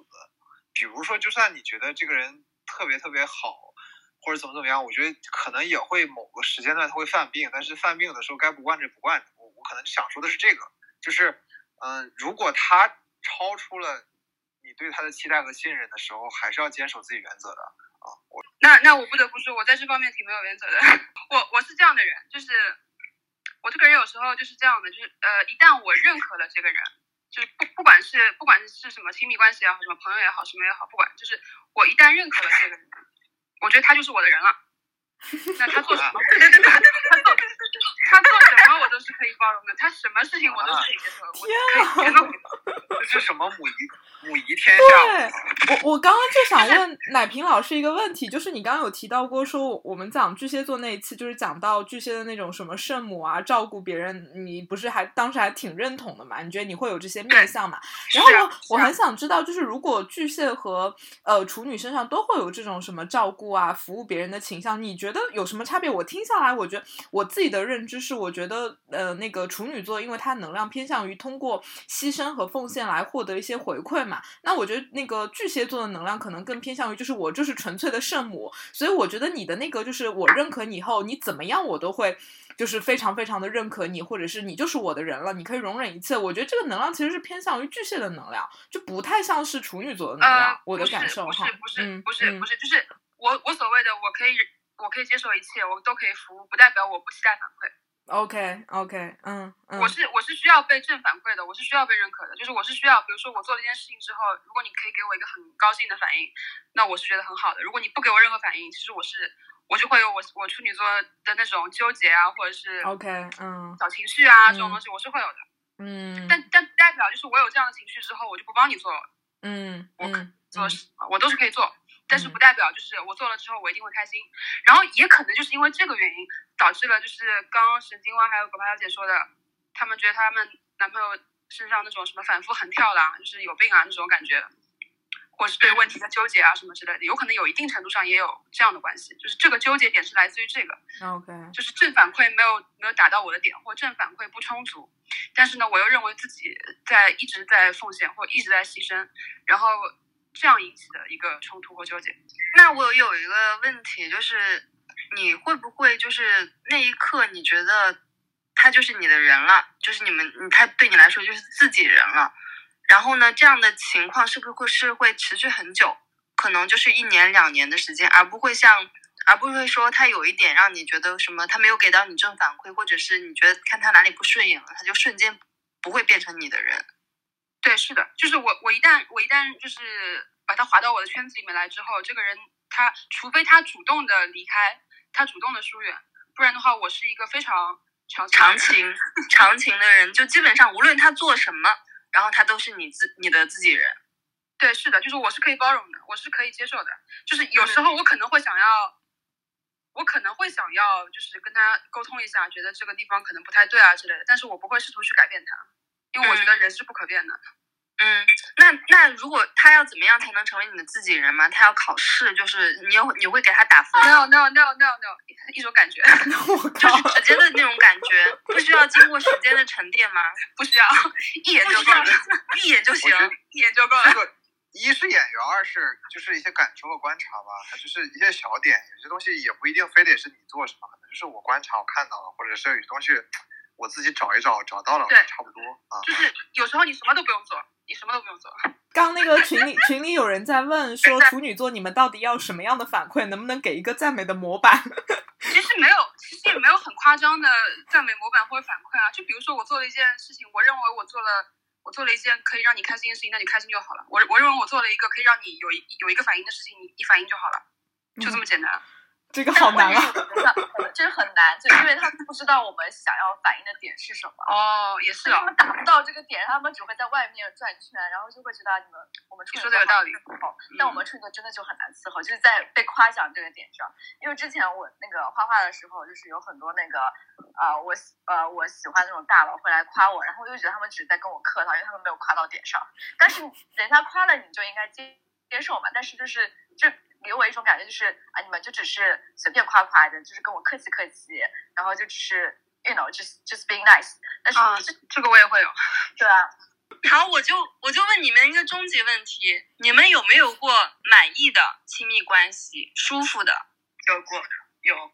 比如说，就算你觉得这个人。特别特别好，或者怎么怎么样，我觉得可能也会某个时间段他会犯病，但是犯病的时候该不惯着不惯着。我我可能想说的是这个，就是嗯，如果他超出了你对他的期待和信任的时候，还是要坚守自己原则的啊。我那那我不得不说，我在这方面挺没有原则的。我我是这样的人，就是我这个人有时候就是这样的，就是呃，一旦我认可了这个人。就是不不管是不管是什么亲密关系也好，什么朋友也好，什么也好，不管就是我一旦认可了这个人，我觉得他就是我的人了。那他做什么？对对对对，他做他做什么我都是可以包容的，他什么事情我都是可以接受的，我可以全都。这是什么母仪母仪天下？对，我我刚刚就想问奶瓶老师一个问题，就是你刚刚有提到过说我们讲巨蟹座那一次，就是讲到巨蟹的那种什么圣母啊，照顾别人，你不是还当时还挺认同的嘛？你觉得你会有这些面相嘛？然后我很想知道，就是如果巨蟹和呃处女身上都会有这种什么照顾啊、服务别人的倾向，你觉得有什么差别？我听下来，我觉得我自己的认知是，我觉得呃那个处女座，因为它能量偏向于通过牺牲和奉献来。获得一些回馈嘛。那我觉得那个巨蟹座的能量可能更偏向于就是我就是纯粹的圣母，所以我觉得你的那个就是我认可你以后，你怎么样我都会就是非常非常的认可你，或者是你就是我的人了，你可以容忍一切。我觉得这个能量其实是偏向于巨蟹的能量，就不太像是处女座的能量。呃，我的感受哈，不是不是不是，就是我我所谓的我可以我可以接受一切，我都可以服务，不代表我不期待反馈。OK OK，嗯嗯，我是我是需要被正反馈的，我是需要被认可的，就是我是需要，比如说我做了一件事情之后，如果你可以给我一个很高兴的反应，那我是觉得很好的。如果你不给我任何反应，其实我是我就会有我我处女座的那种纠结啊，或者是 OK，嗯小情绪啊、嗯这种东西，我是会有的。嗯但但不代表就是我有这样的情绪之后，我就不帮你做嗯我嗯做什么，我都是可以做。但是嗯。不代表就是我做了之后我一定会开心，然后也可能就是因为这个原因导致了就是刚刚神经蛙还有狗爬小姐说的，他们觉得他们男朋友身上那种什么反复横跳啦，就是有病啊那种感觉，或是对问题的纠结啊什么之类的，有可能有一定程度上也有这样的关系，就是这个纠结点是来自于这个，OK，就是正反馈没有没有打到我的点，或正反馈不充足，但是呢，我又认为自己在一直在奉献或一直在牺牲，然后这样引起的一个冲突或纠结。那我有一个问题，就是你会不会就是那一刻你觉得他就是你的人了，就是你们他对你来说就是自己人了，然后呢，这样的情况是不是会是会持续很久？可能就是一年两年的时间，而不会像，而不会说他有一点让你觉得什么，他没有给到你正反馈，或者是你觉得看他哪里不顺眼了，他就瞬间不会变成你的人。对，是的，就是我我一旦我一旦就是把他划到我的圈子里面来之后，这个人他除非他主动的离开，他主动的疏远，不然的话，我是一个非常长情长情 长情的人，就基本上无论他做什么，然后他都是你自你的自己人。对，是的，就是我是可以包容的，我是可以接受的。就是有时候我可能会想要，我可能会想要，就是跟他沟通一下，觉得这个地方可能不太对啊之类的，但是我不会试图去改变他，因为我觉得人是不可变的。嗯，那那如果他要怎么样才能成为你的自己人吗？他要考试，就是你有你会给他打分 No no no no no，一种感觉，我就，是直接的那种感觉，不需要经过时间的沉淀吗？不需要一眼就够了，一眼就行一眼就够了。这个一是演员，二是就是一些感受和观察吧，它就是一些小点，有些东西也不一定非得是你做什么，可能就是我观察我看到了，或者是有些东西我自己找一找找到了，对差不多啊。就是有时候你什么都不用做，你什么都不用做。刚那个群里群里有人在问说处女座你们到底要什么样的反馈？能不能给一个赞美的模板？其实没有，其实也没有很夸张的赞美模板或者反馈啊。就比如说我做了一件事情，我认为我做了，我做了一件可以让你开心的事情，那你开心就好了。我我认为我做了一个可以让你有一有一个反应的事情，你你反应就好了，就这么简单。这个好难啊！我觉得很难，就因为他们不知道我们想要反映的点是什么。哦，也是哦，他们达不到这个点，他们只会在外面转圈，然后就会觉得你们我们处你女座说的有道理很伺候，但我们处女座真的就很难伺候，就是在被夸奖这个点上。因为之前我那个画画的时候，就是有很多那个呃我喜呃我喜欢那种大佬会来夸我，然后我就觉得他们只是在跟我客套，因为他们没有夸到点上。但是人家夸了你就应该接接受嘛，但是就是就给我一种感觉就是啊你们就只是随便夸夸的，就是跟我客气客气，然后就只是 you know just just being nice，但是啊，这这个我也会有。对啊。好，我就我就问你们一个终极问题：你们有没有过满意的亲密关系，舒服的？有过，有，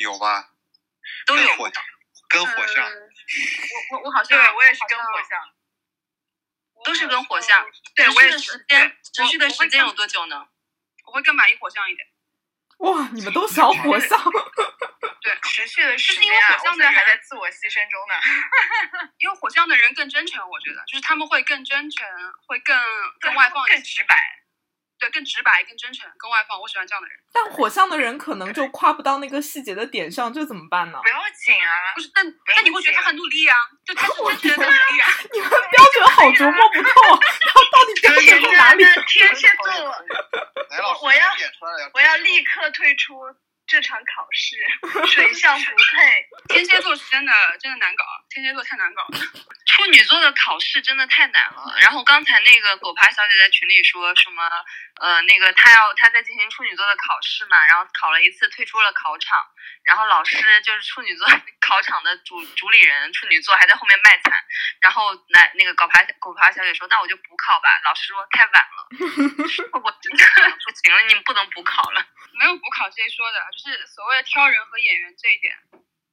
有吧？都有跟火跟火象，呃我我我好像对，我也是跟火象。都是跟火象。对，持续的我也是时间，持续的时间有多久呢？我会更满意火象一点。哇，你们都小火象，对，持续的是因为火象的人还在自我牺牲中呢，因为火象的人更真诚，我觉得就是他们会更真诚，会更更外放，更直白。对，更直白、更真诚、更外放。我喜欢这样的人。但火象的人可能就夸不到那个细节的点上，这怎么办呢？不要紧啊不，是，但但你会 觉得他很努力啊，就他是真诚的在努力啊。你们标准好琢磨不透，然后到底标准在哪里？天蝎座，我要立刻退出这场考试，水象不配。天蝎座是真的真的难搞，天蝎座太难搞了。处女座的考试真的太难了。然后刚才那个狗爬小姐在群里说什么，呃，那个她要她在进行处女座的考试嘛，然后考了一次退出了考场，然后老师就是处女座 考场的主主理人处女座还在后面卖惨，然后后来那个狗爬狗爬小姐说，那我就补考吧。老师说太晚了，我真的不行了，你们不能补考了。没有补考这一说的，就是所谓的挑人和演员这一点，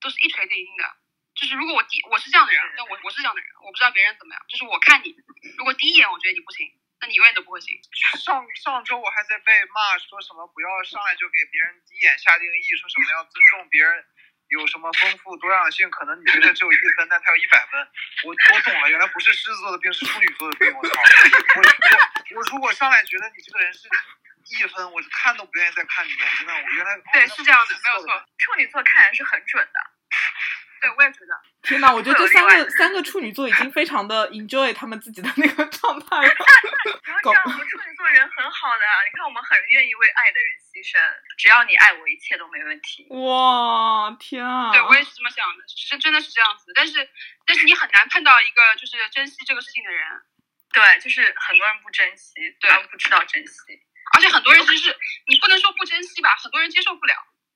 都是一锤定音的。就是如果我第我是这样的人，但我我是这样的人，我不知道别人怎么样。就是我看你，如果第一眼我觉得你不行，那你永远都不会行。上上周我还在被骂说什么不要上来就给别人第一眼下定义，说什么要尊重别人，有什么丰富多样性，可能你觉得只有一分，但他有一百分。我我懂了，原来不是狮子座的病，是处女座的病。我操！我我我如果上来觉得你这个人是一分，我看都不愿意再看你了，真的。我原来对是这样的，没有错。处女座看人是很准的。对，我也觉得。天哪，我觉得这三个三个处女座已经非常的 enjoy 他们自己的那个状态了。不要这样，我们处女座人很好的，你看我们很愿意为爱的人牺牲，只要你爱我，一切都没问题。哇，天啊！对，我也是这么想的，其实真的是这样子。但是，但是你很难碰到一个就是珍惜这个事情的人。对，就是很多人不珍惜，对，不知道珍惜。而且很多人就是你不能说不珍惜吧，很多人接受不了。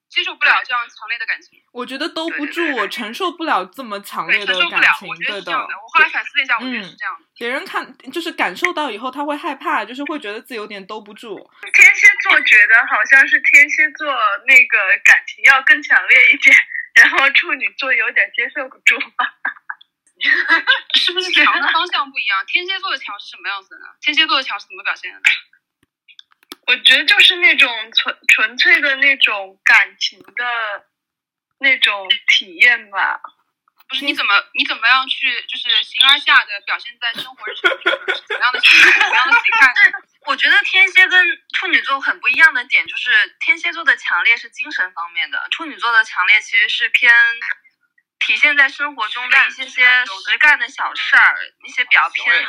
接受不了这样强烈的感情，我觉得兜不住，我承受不了这么强烈的感情，对的。我后来反思了一下，我觉得是这样的。别人看就是感受到以后，他会害怕，就是会觉得自己有点兜不住。天蝎座觉得好像是天蝎座那个感情要更强烈一点，然后处女座有点接受不住。是不是强的方向不一样？天蝎座的强是什么样子的呢？天蝎座的强是怎么表现的？我觉得就是那种纯纯粹的那种感情的那种体验吧。不是你怎么你怎么样去就是形而下的表现在生活日常中是怎么样的形怎么样的形态？我觉得天蝎跟处女座很不一样的点就是天蝎座的强烈是精神方面的，处女座的强烈其实是偏体现在生活中的一些些实干的小事儿，一些比较偏。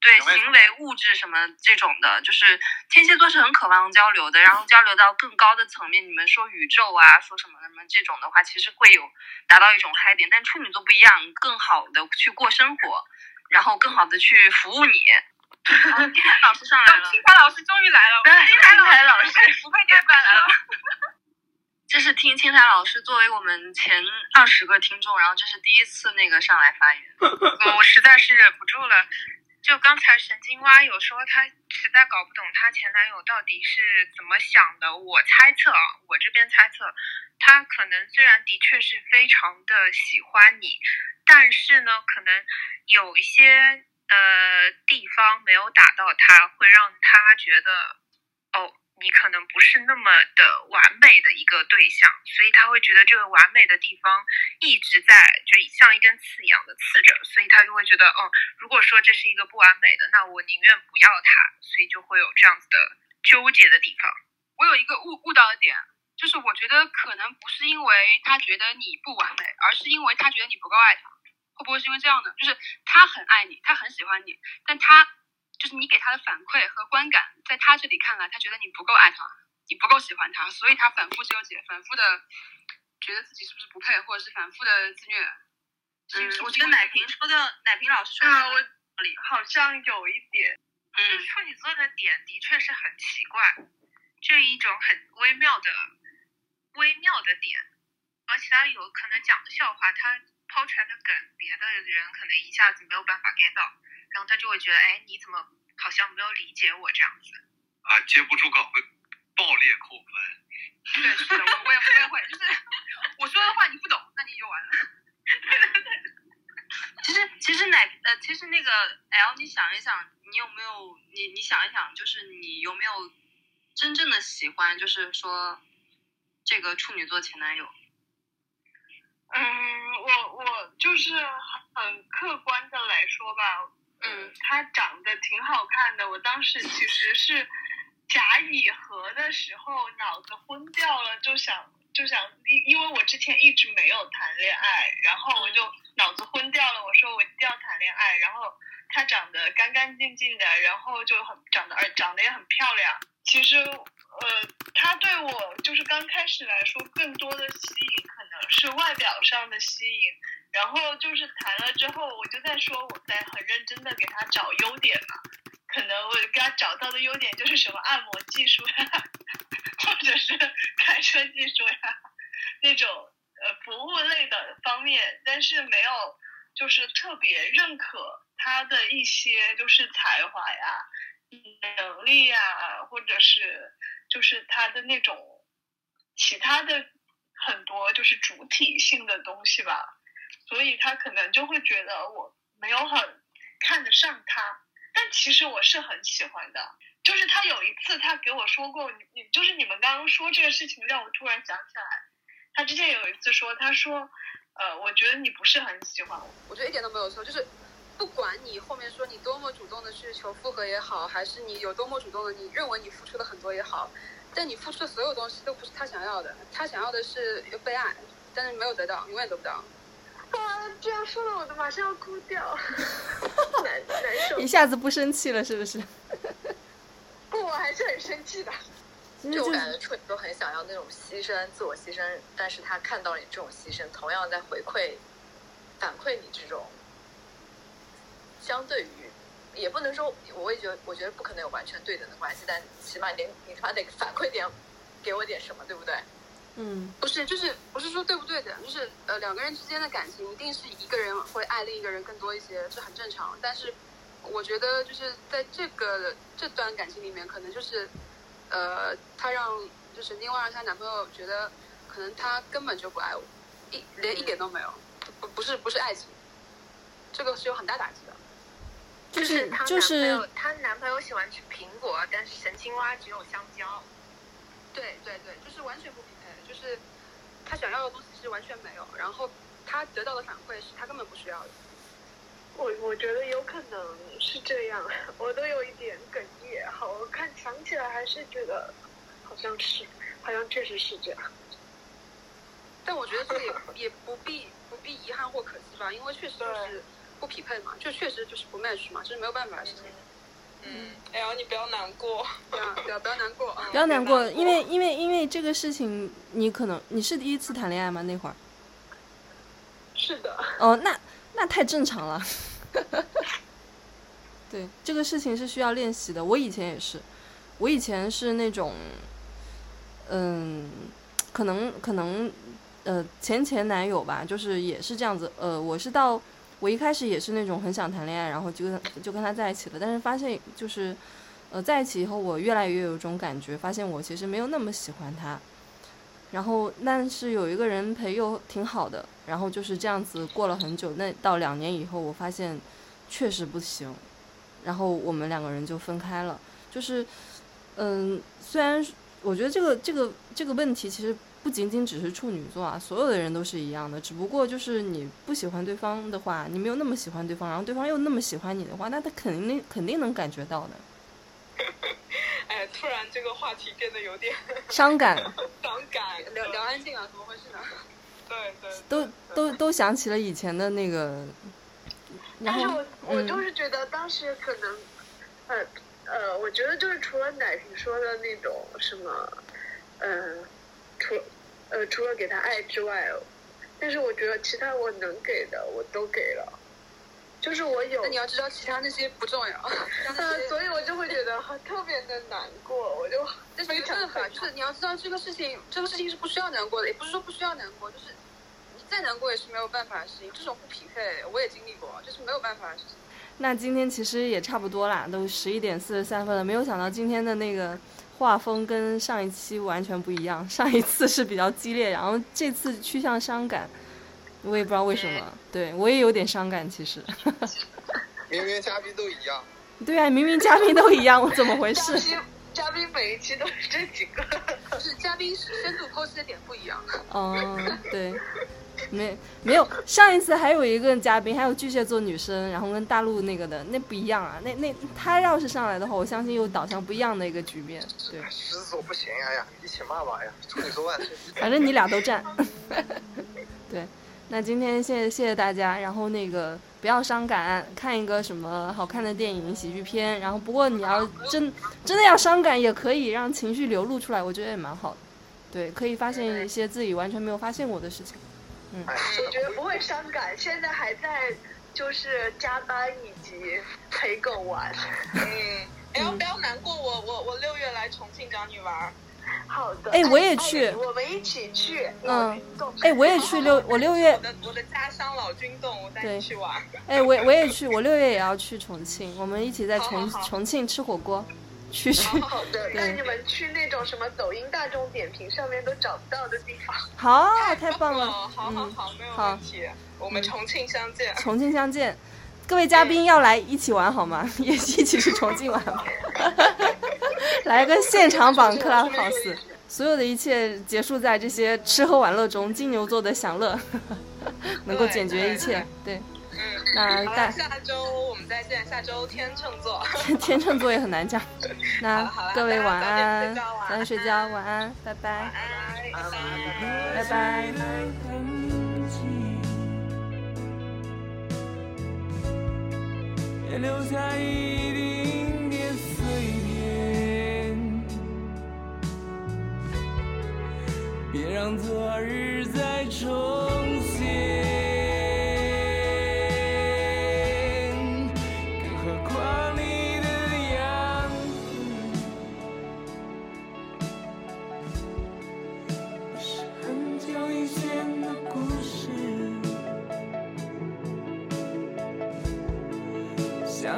对行为、物质什么这种的，就是天蝎座是很渴望交流的，然后交流到更高的层面。你们说宇宙啊，说什么什么这种的话，其实会有达到一种嗨点。但处女座不一样，更好的去过生活，然后更好的去服务你。老师上来了，听台老师终于来了，听台老师不配点饭来了。这是听青苔老师作为我们前二十个听众，然后这是第一次那个上来发言，我我实在是忍不住了。就刚才神经蛙有说她实在搞不懂她前男友到底是怎么想的。我猜测啊，我这边猜测，他可能虽然的确是非常的喜欢你，但是呢，可能有一些呃地方没有打到他，会让他觉得哦。你可能不是那么的完美的一个对象，所以他会觉得这个完美的地方一直在，就像一根刺一样的刺着，所以他就会觉得，嗯，如果说这是一个不完美的，那我宁愿不要他，所以就会有这样子的纠结的地方。我有一个误误导的点，就是我觉得可能不是因为他觉得你不完美，而是因为他觉得你不够爱他。会不会是因为这样的？就是他很爱你，他很喜欢你，但他。就是你给他的反馈和观感，在他这里看来，他觉得你不够爱他，你不够喜欢他，所以他反复纠结，反复的觉得自己是不是不配，或者是反复的自虐。嗯，我觉得奶瓶说的，奶瓶老师说的，我好像有一点。嗯，处女座的点的确是很奇怪，这一种很微妙的微妙的点，而且他有可能讲的笑话，他抛出来的梗，别的人可能一下子没有办法 get 到。然后他就会觉得，哎，你怎么好像没有理解我这样子？啊，接不住梗会爆裂扣分。对，是的，我我也我也会，就是我说的话你不懂，那你就完了。其实其实奶呃，其实那个 L，你想一想，你有没有你你想一想，就是你有没有真正的喜欢，就是说这个处女座前男友？嗯，我我就是很客观的来说吧。嗯，他长得挺好看的。我当时其实是甲乙合的时候脑子昏掉了，就想就想因因为我之前一直没有谈恋爱，然后我就脑子昏掉了。我说我一定要谈恋爱。然后他长得干干净净的，然后就很长得而长得也很漂亮。其实呃，他对我就是刚开始来说更多的吸引可能是外表上的吸引。然后就是谈了之后，我就在说我在很认真的给他找优点嘛，可能我给他找到的优点就是什么按摩技术呀，或者是开车技术呀，那种呃服务类的方面，但是没有就是特别认可他的一些就是才华呀、能力呀，或者是就是他的那种其他的很多就是主体性的东西吧，所以他可能就会觉得我没有很看得上他，但其实我是很喜欢的。就是他有一次他给我说过，你你就是你们刚刚说这个事情让我突然想起来，他之前有一次说，他说，呃，我觉得你不是很喜欢我，我觉得一点都没有错，就是不管你后面说你多么主动的去求复合也好，还是你有多么主动的，你认为你付出了很多也好，但你付出的所有东西都不是他想要的，他想要的是被爱，但是没有得到，永远得不到。啊，这样说了我都马上要哭掉，难难受一。下子不生气了是不是？不，我还是很生气的。就我感觉处女座很想要那种牺牲、自我牺牲，但是他看到你这种牺牲，同样在回馈、反馈你这种，相对于也不能说，我也觉得，我觉得不可能有完全对等的关系，但起码你得你他妈得反馈点，给我点什么，对不对？嗯不是，就是不是说对不对的，就是呃两个人之间的感情一定是一个人会爱另一个人更多一些，这很正常。但是我觉得就是在这个这段感情里面，可能就是呃她让就神经蛙让她男朋友觉得可能他根本就不爱我，一连一点都没有，不不是不是爱情，这个是有很大打击的。就是她男朋就是友，她男朋友喜欢吃苹果，但是神青蛙只有香蕉。对对对，就是完全不匹配，就是他想要的东西是完全没有，然后他得到的反馈是他根本不需要的。我我觉得有可能是这样，我都有一点哽咽。好，我看想起来还是觉得好像是，好像确实是这样。但我觉得这个也也不必不必遗憾或可惜吧，因为确实就是不匹配嘛，就确实就是不 match 嘛，这是没有办法的事情。嗯，哎呀，你不要难过。对啊，对啊，不要难过啊。不要难过，因为因为因为这个事情，你可能你是第一次谈恋爱吗？那会儿？是的，哦，那那太正常了。对，这个事情是需要练习的。我以前也是，我以前是那种，嗯，可能可能，呃，前前男友吧，就是也是这样子。呃，我是到我一开始也是那种很想谈恋爱，然后就跟就跟他在一起了，但是发现就是，呃，在一起以后，我越来越有一种感觉，发现我其实没有那么喜欢他。然后，但是有一个人陪又挺好的，然后就是这样子过了很久。那到两年以后，我发现确实不行，然后我们两个人就分开了。就是，嗯，虽然我觉得这个这个这个问题其实不仅仅只是处女座啊，所有的人都是一样的。只不过就是你不喜欢对方的话，你没有那么喜欢对方，然后对方又那么喜欢你的话，那他肯定肯定能感觉到的。哎，突然这个话题变得有点 伤感，伤感。聊聊安静啊，怎么回事呢？对 对，都都都想起了以前的那个，然后但是我我嗯就是觉得当时可能，呃呃，我觉得就是除了奶瓶说的那种什么，呃，除呃除了给他爱之外，但是我觉得其他我能给的我都给了，就是我有那你要知道，其他那些不重要，其他那 呃，所以我就会觉得很特别的难过，我就这是没办法，就是你要知道这个事情，这个事情是不需要难过的，也不是说不需要难过，就是你再难过也是没有办法的事情。这种不匹配，我也经历过，就是没有办法的事情。那今天其实也差不多啦，都十一点四十三分了。没有想到今天的那个画风跟上一期完全不一样，上一次是比较激烈，然后这次趋向伤感，我也不知道为什么。对我也有点伤感，其实。明明嘉宾都一样，对啊，明明嘉宾都一样，我怎么回事？嘉宾嘉宾每一期都是这几个，就 是嘉宾深度剖析的点不一样。嗯，对，没没有上一次还有一个嘉宾，还有巨蟹座女生，然后跟大陆那个的那不一样啊，那那他要是上来的话，我相信又导向不一样的一个局面。对，狮子座不行，哎呀，一起骂吧，哎呀，处女座万岁！反正你俩都占。对，那今天谢谢谢谢大家，然后那个不要伤感，看一个什么好看的电影、喜剧片，然后不过你要真真的要伤感，也可以让情绪流露出来，我觉得也蛮好的。对，可以发现一些自己完全没有发现过的事情。哎，我觉得不会伤感，现在还在就是加班以及陪狗玩。嗯，哎呦，不要难过，我我我六月来重庆找你玩儿。好的。哎我也去我们一起去。嗯，哎，我也去六，我六月我，的我的家乡老君洞，我带你去玩。哎，我我也去，我六月也要去重庆，我们一起在重重庆吃火锅，去去。好的，对带你们去那种什么抖音大众点评上面都找不到的地方。好，太棒了，好好嗯，好，没有问题。我们重庆相见。重庆相见。各位嘉宾要来一起玩好吗？也一起去重庆玩吧。来个现场版 Clubhouse，所有的一切结束在这些吃喝玩乐中，金牛座的享乐能够解决一切。对，嗯，那大，下周我们再见。下周天秤座。天秤座也很难讲。那好了各位晚安，早早点睡觉，晚安，拜拜，拜拜。也留下一丁点碎片，别让昨日再重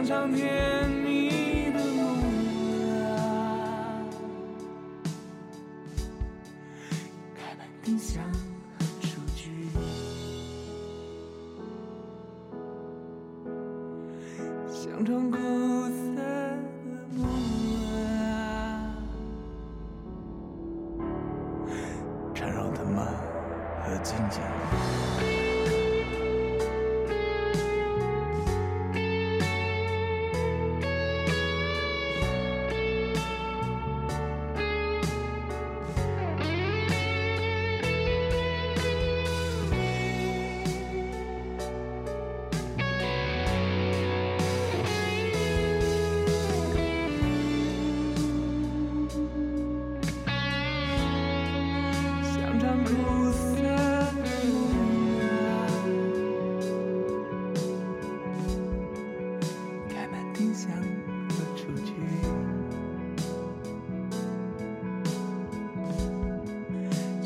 像场甜蜜的梦啊，开满丁香和雏菊，像场苦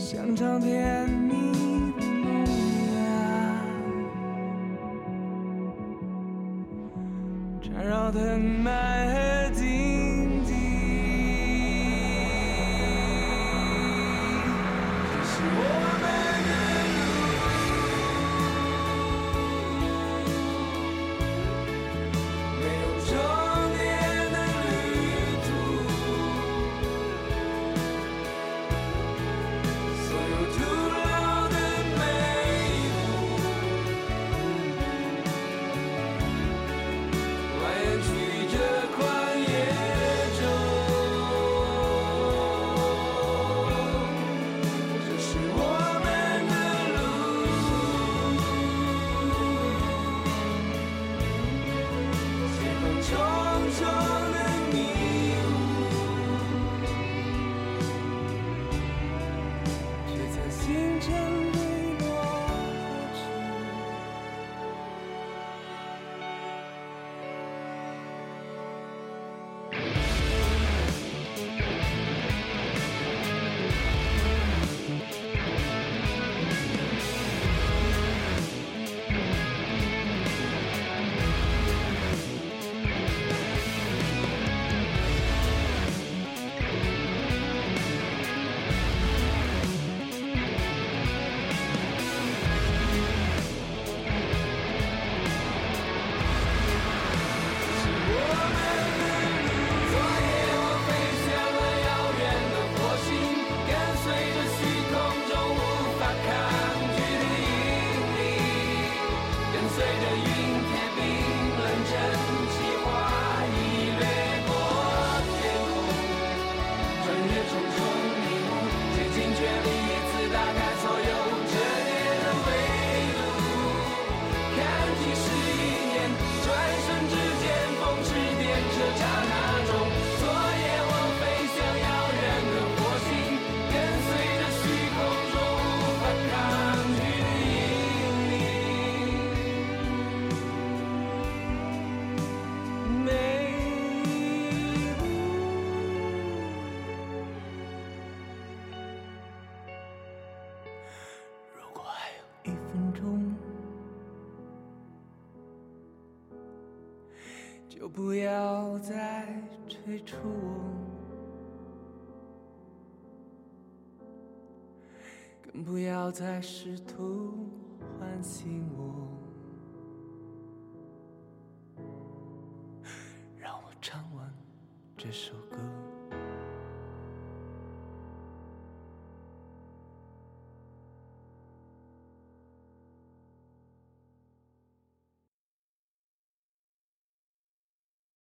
像唱片不要再催促我，更不要再试图唤醒我。让我。唱完这首。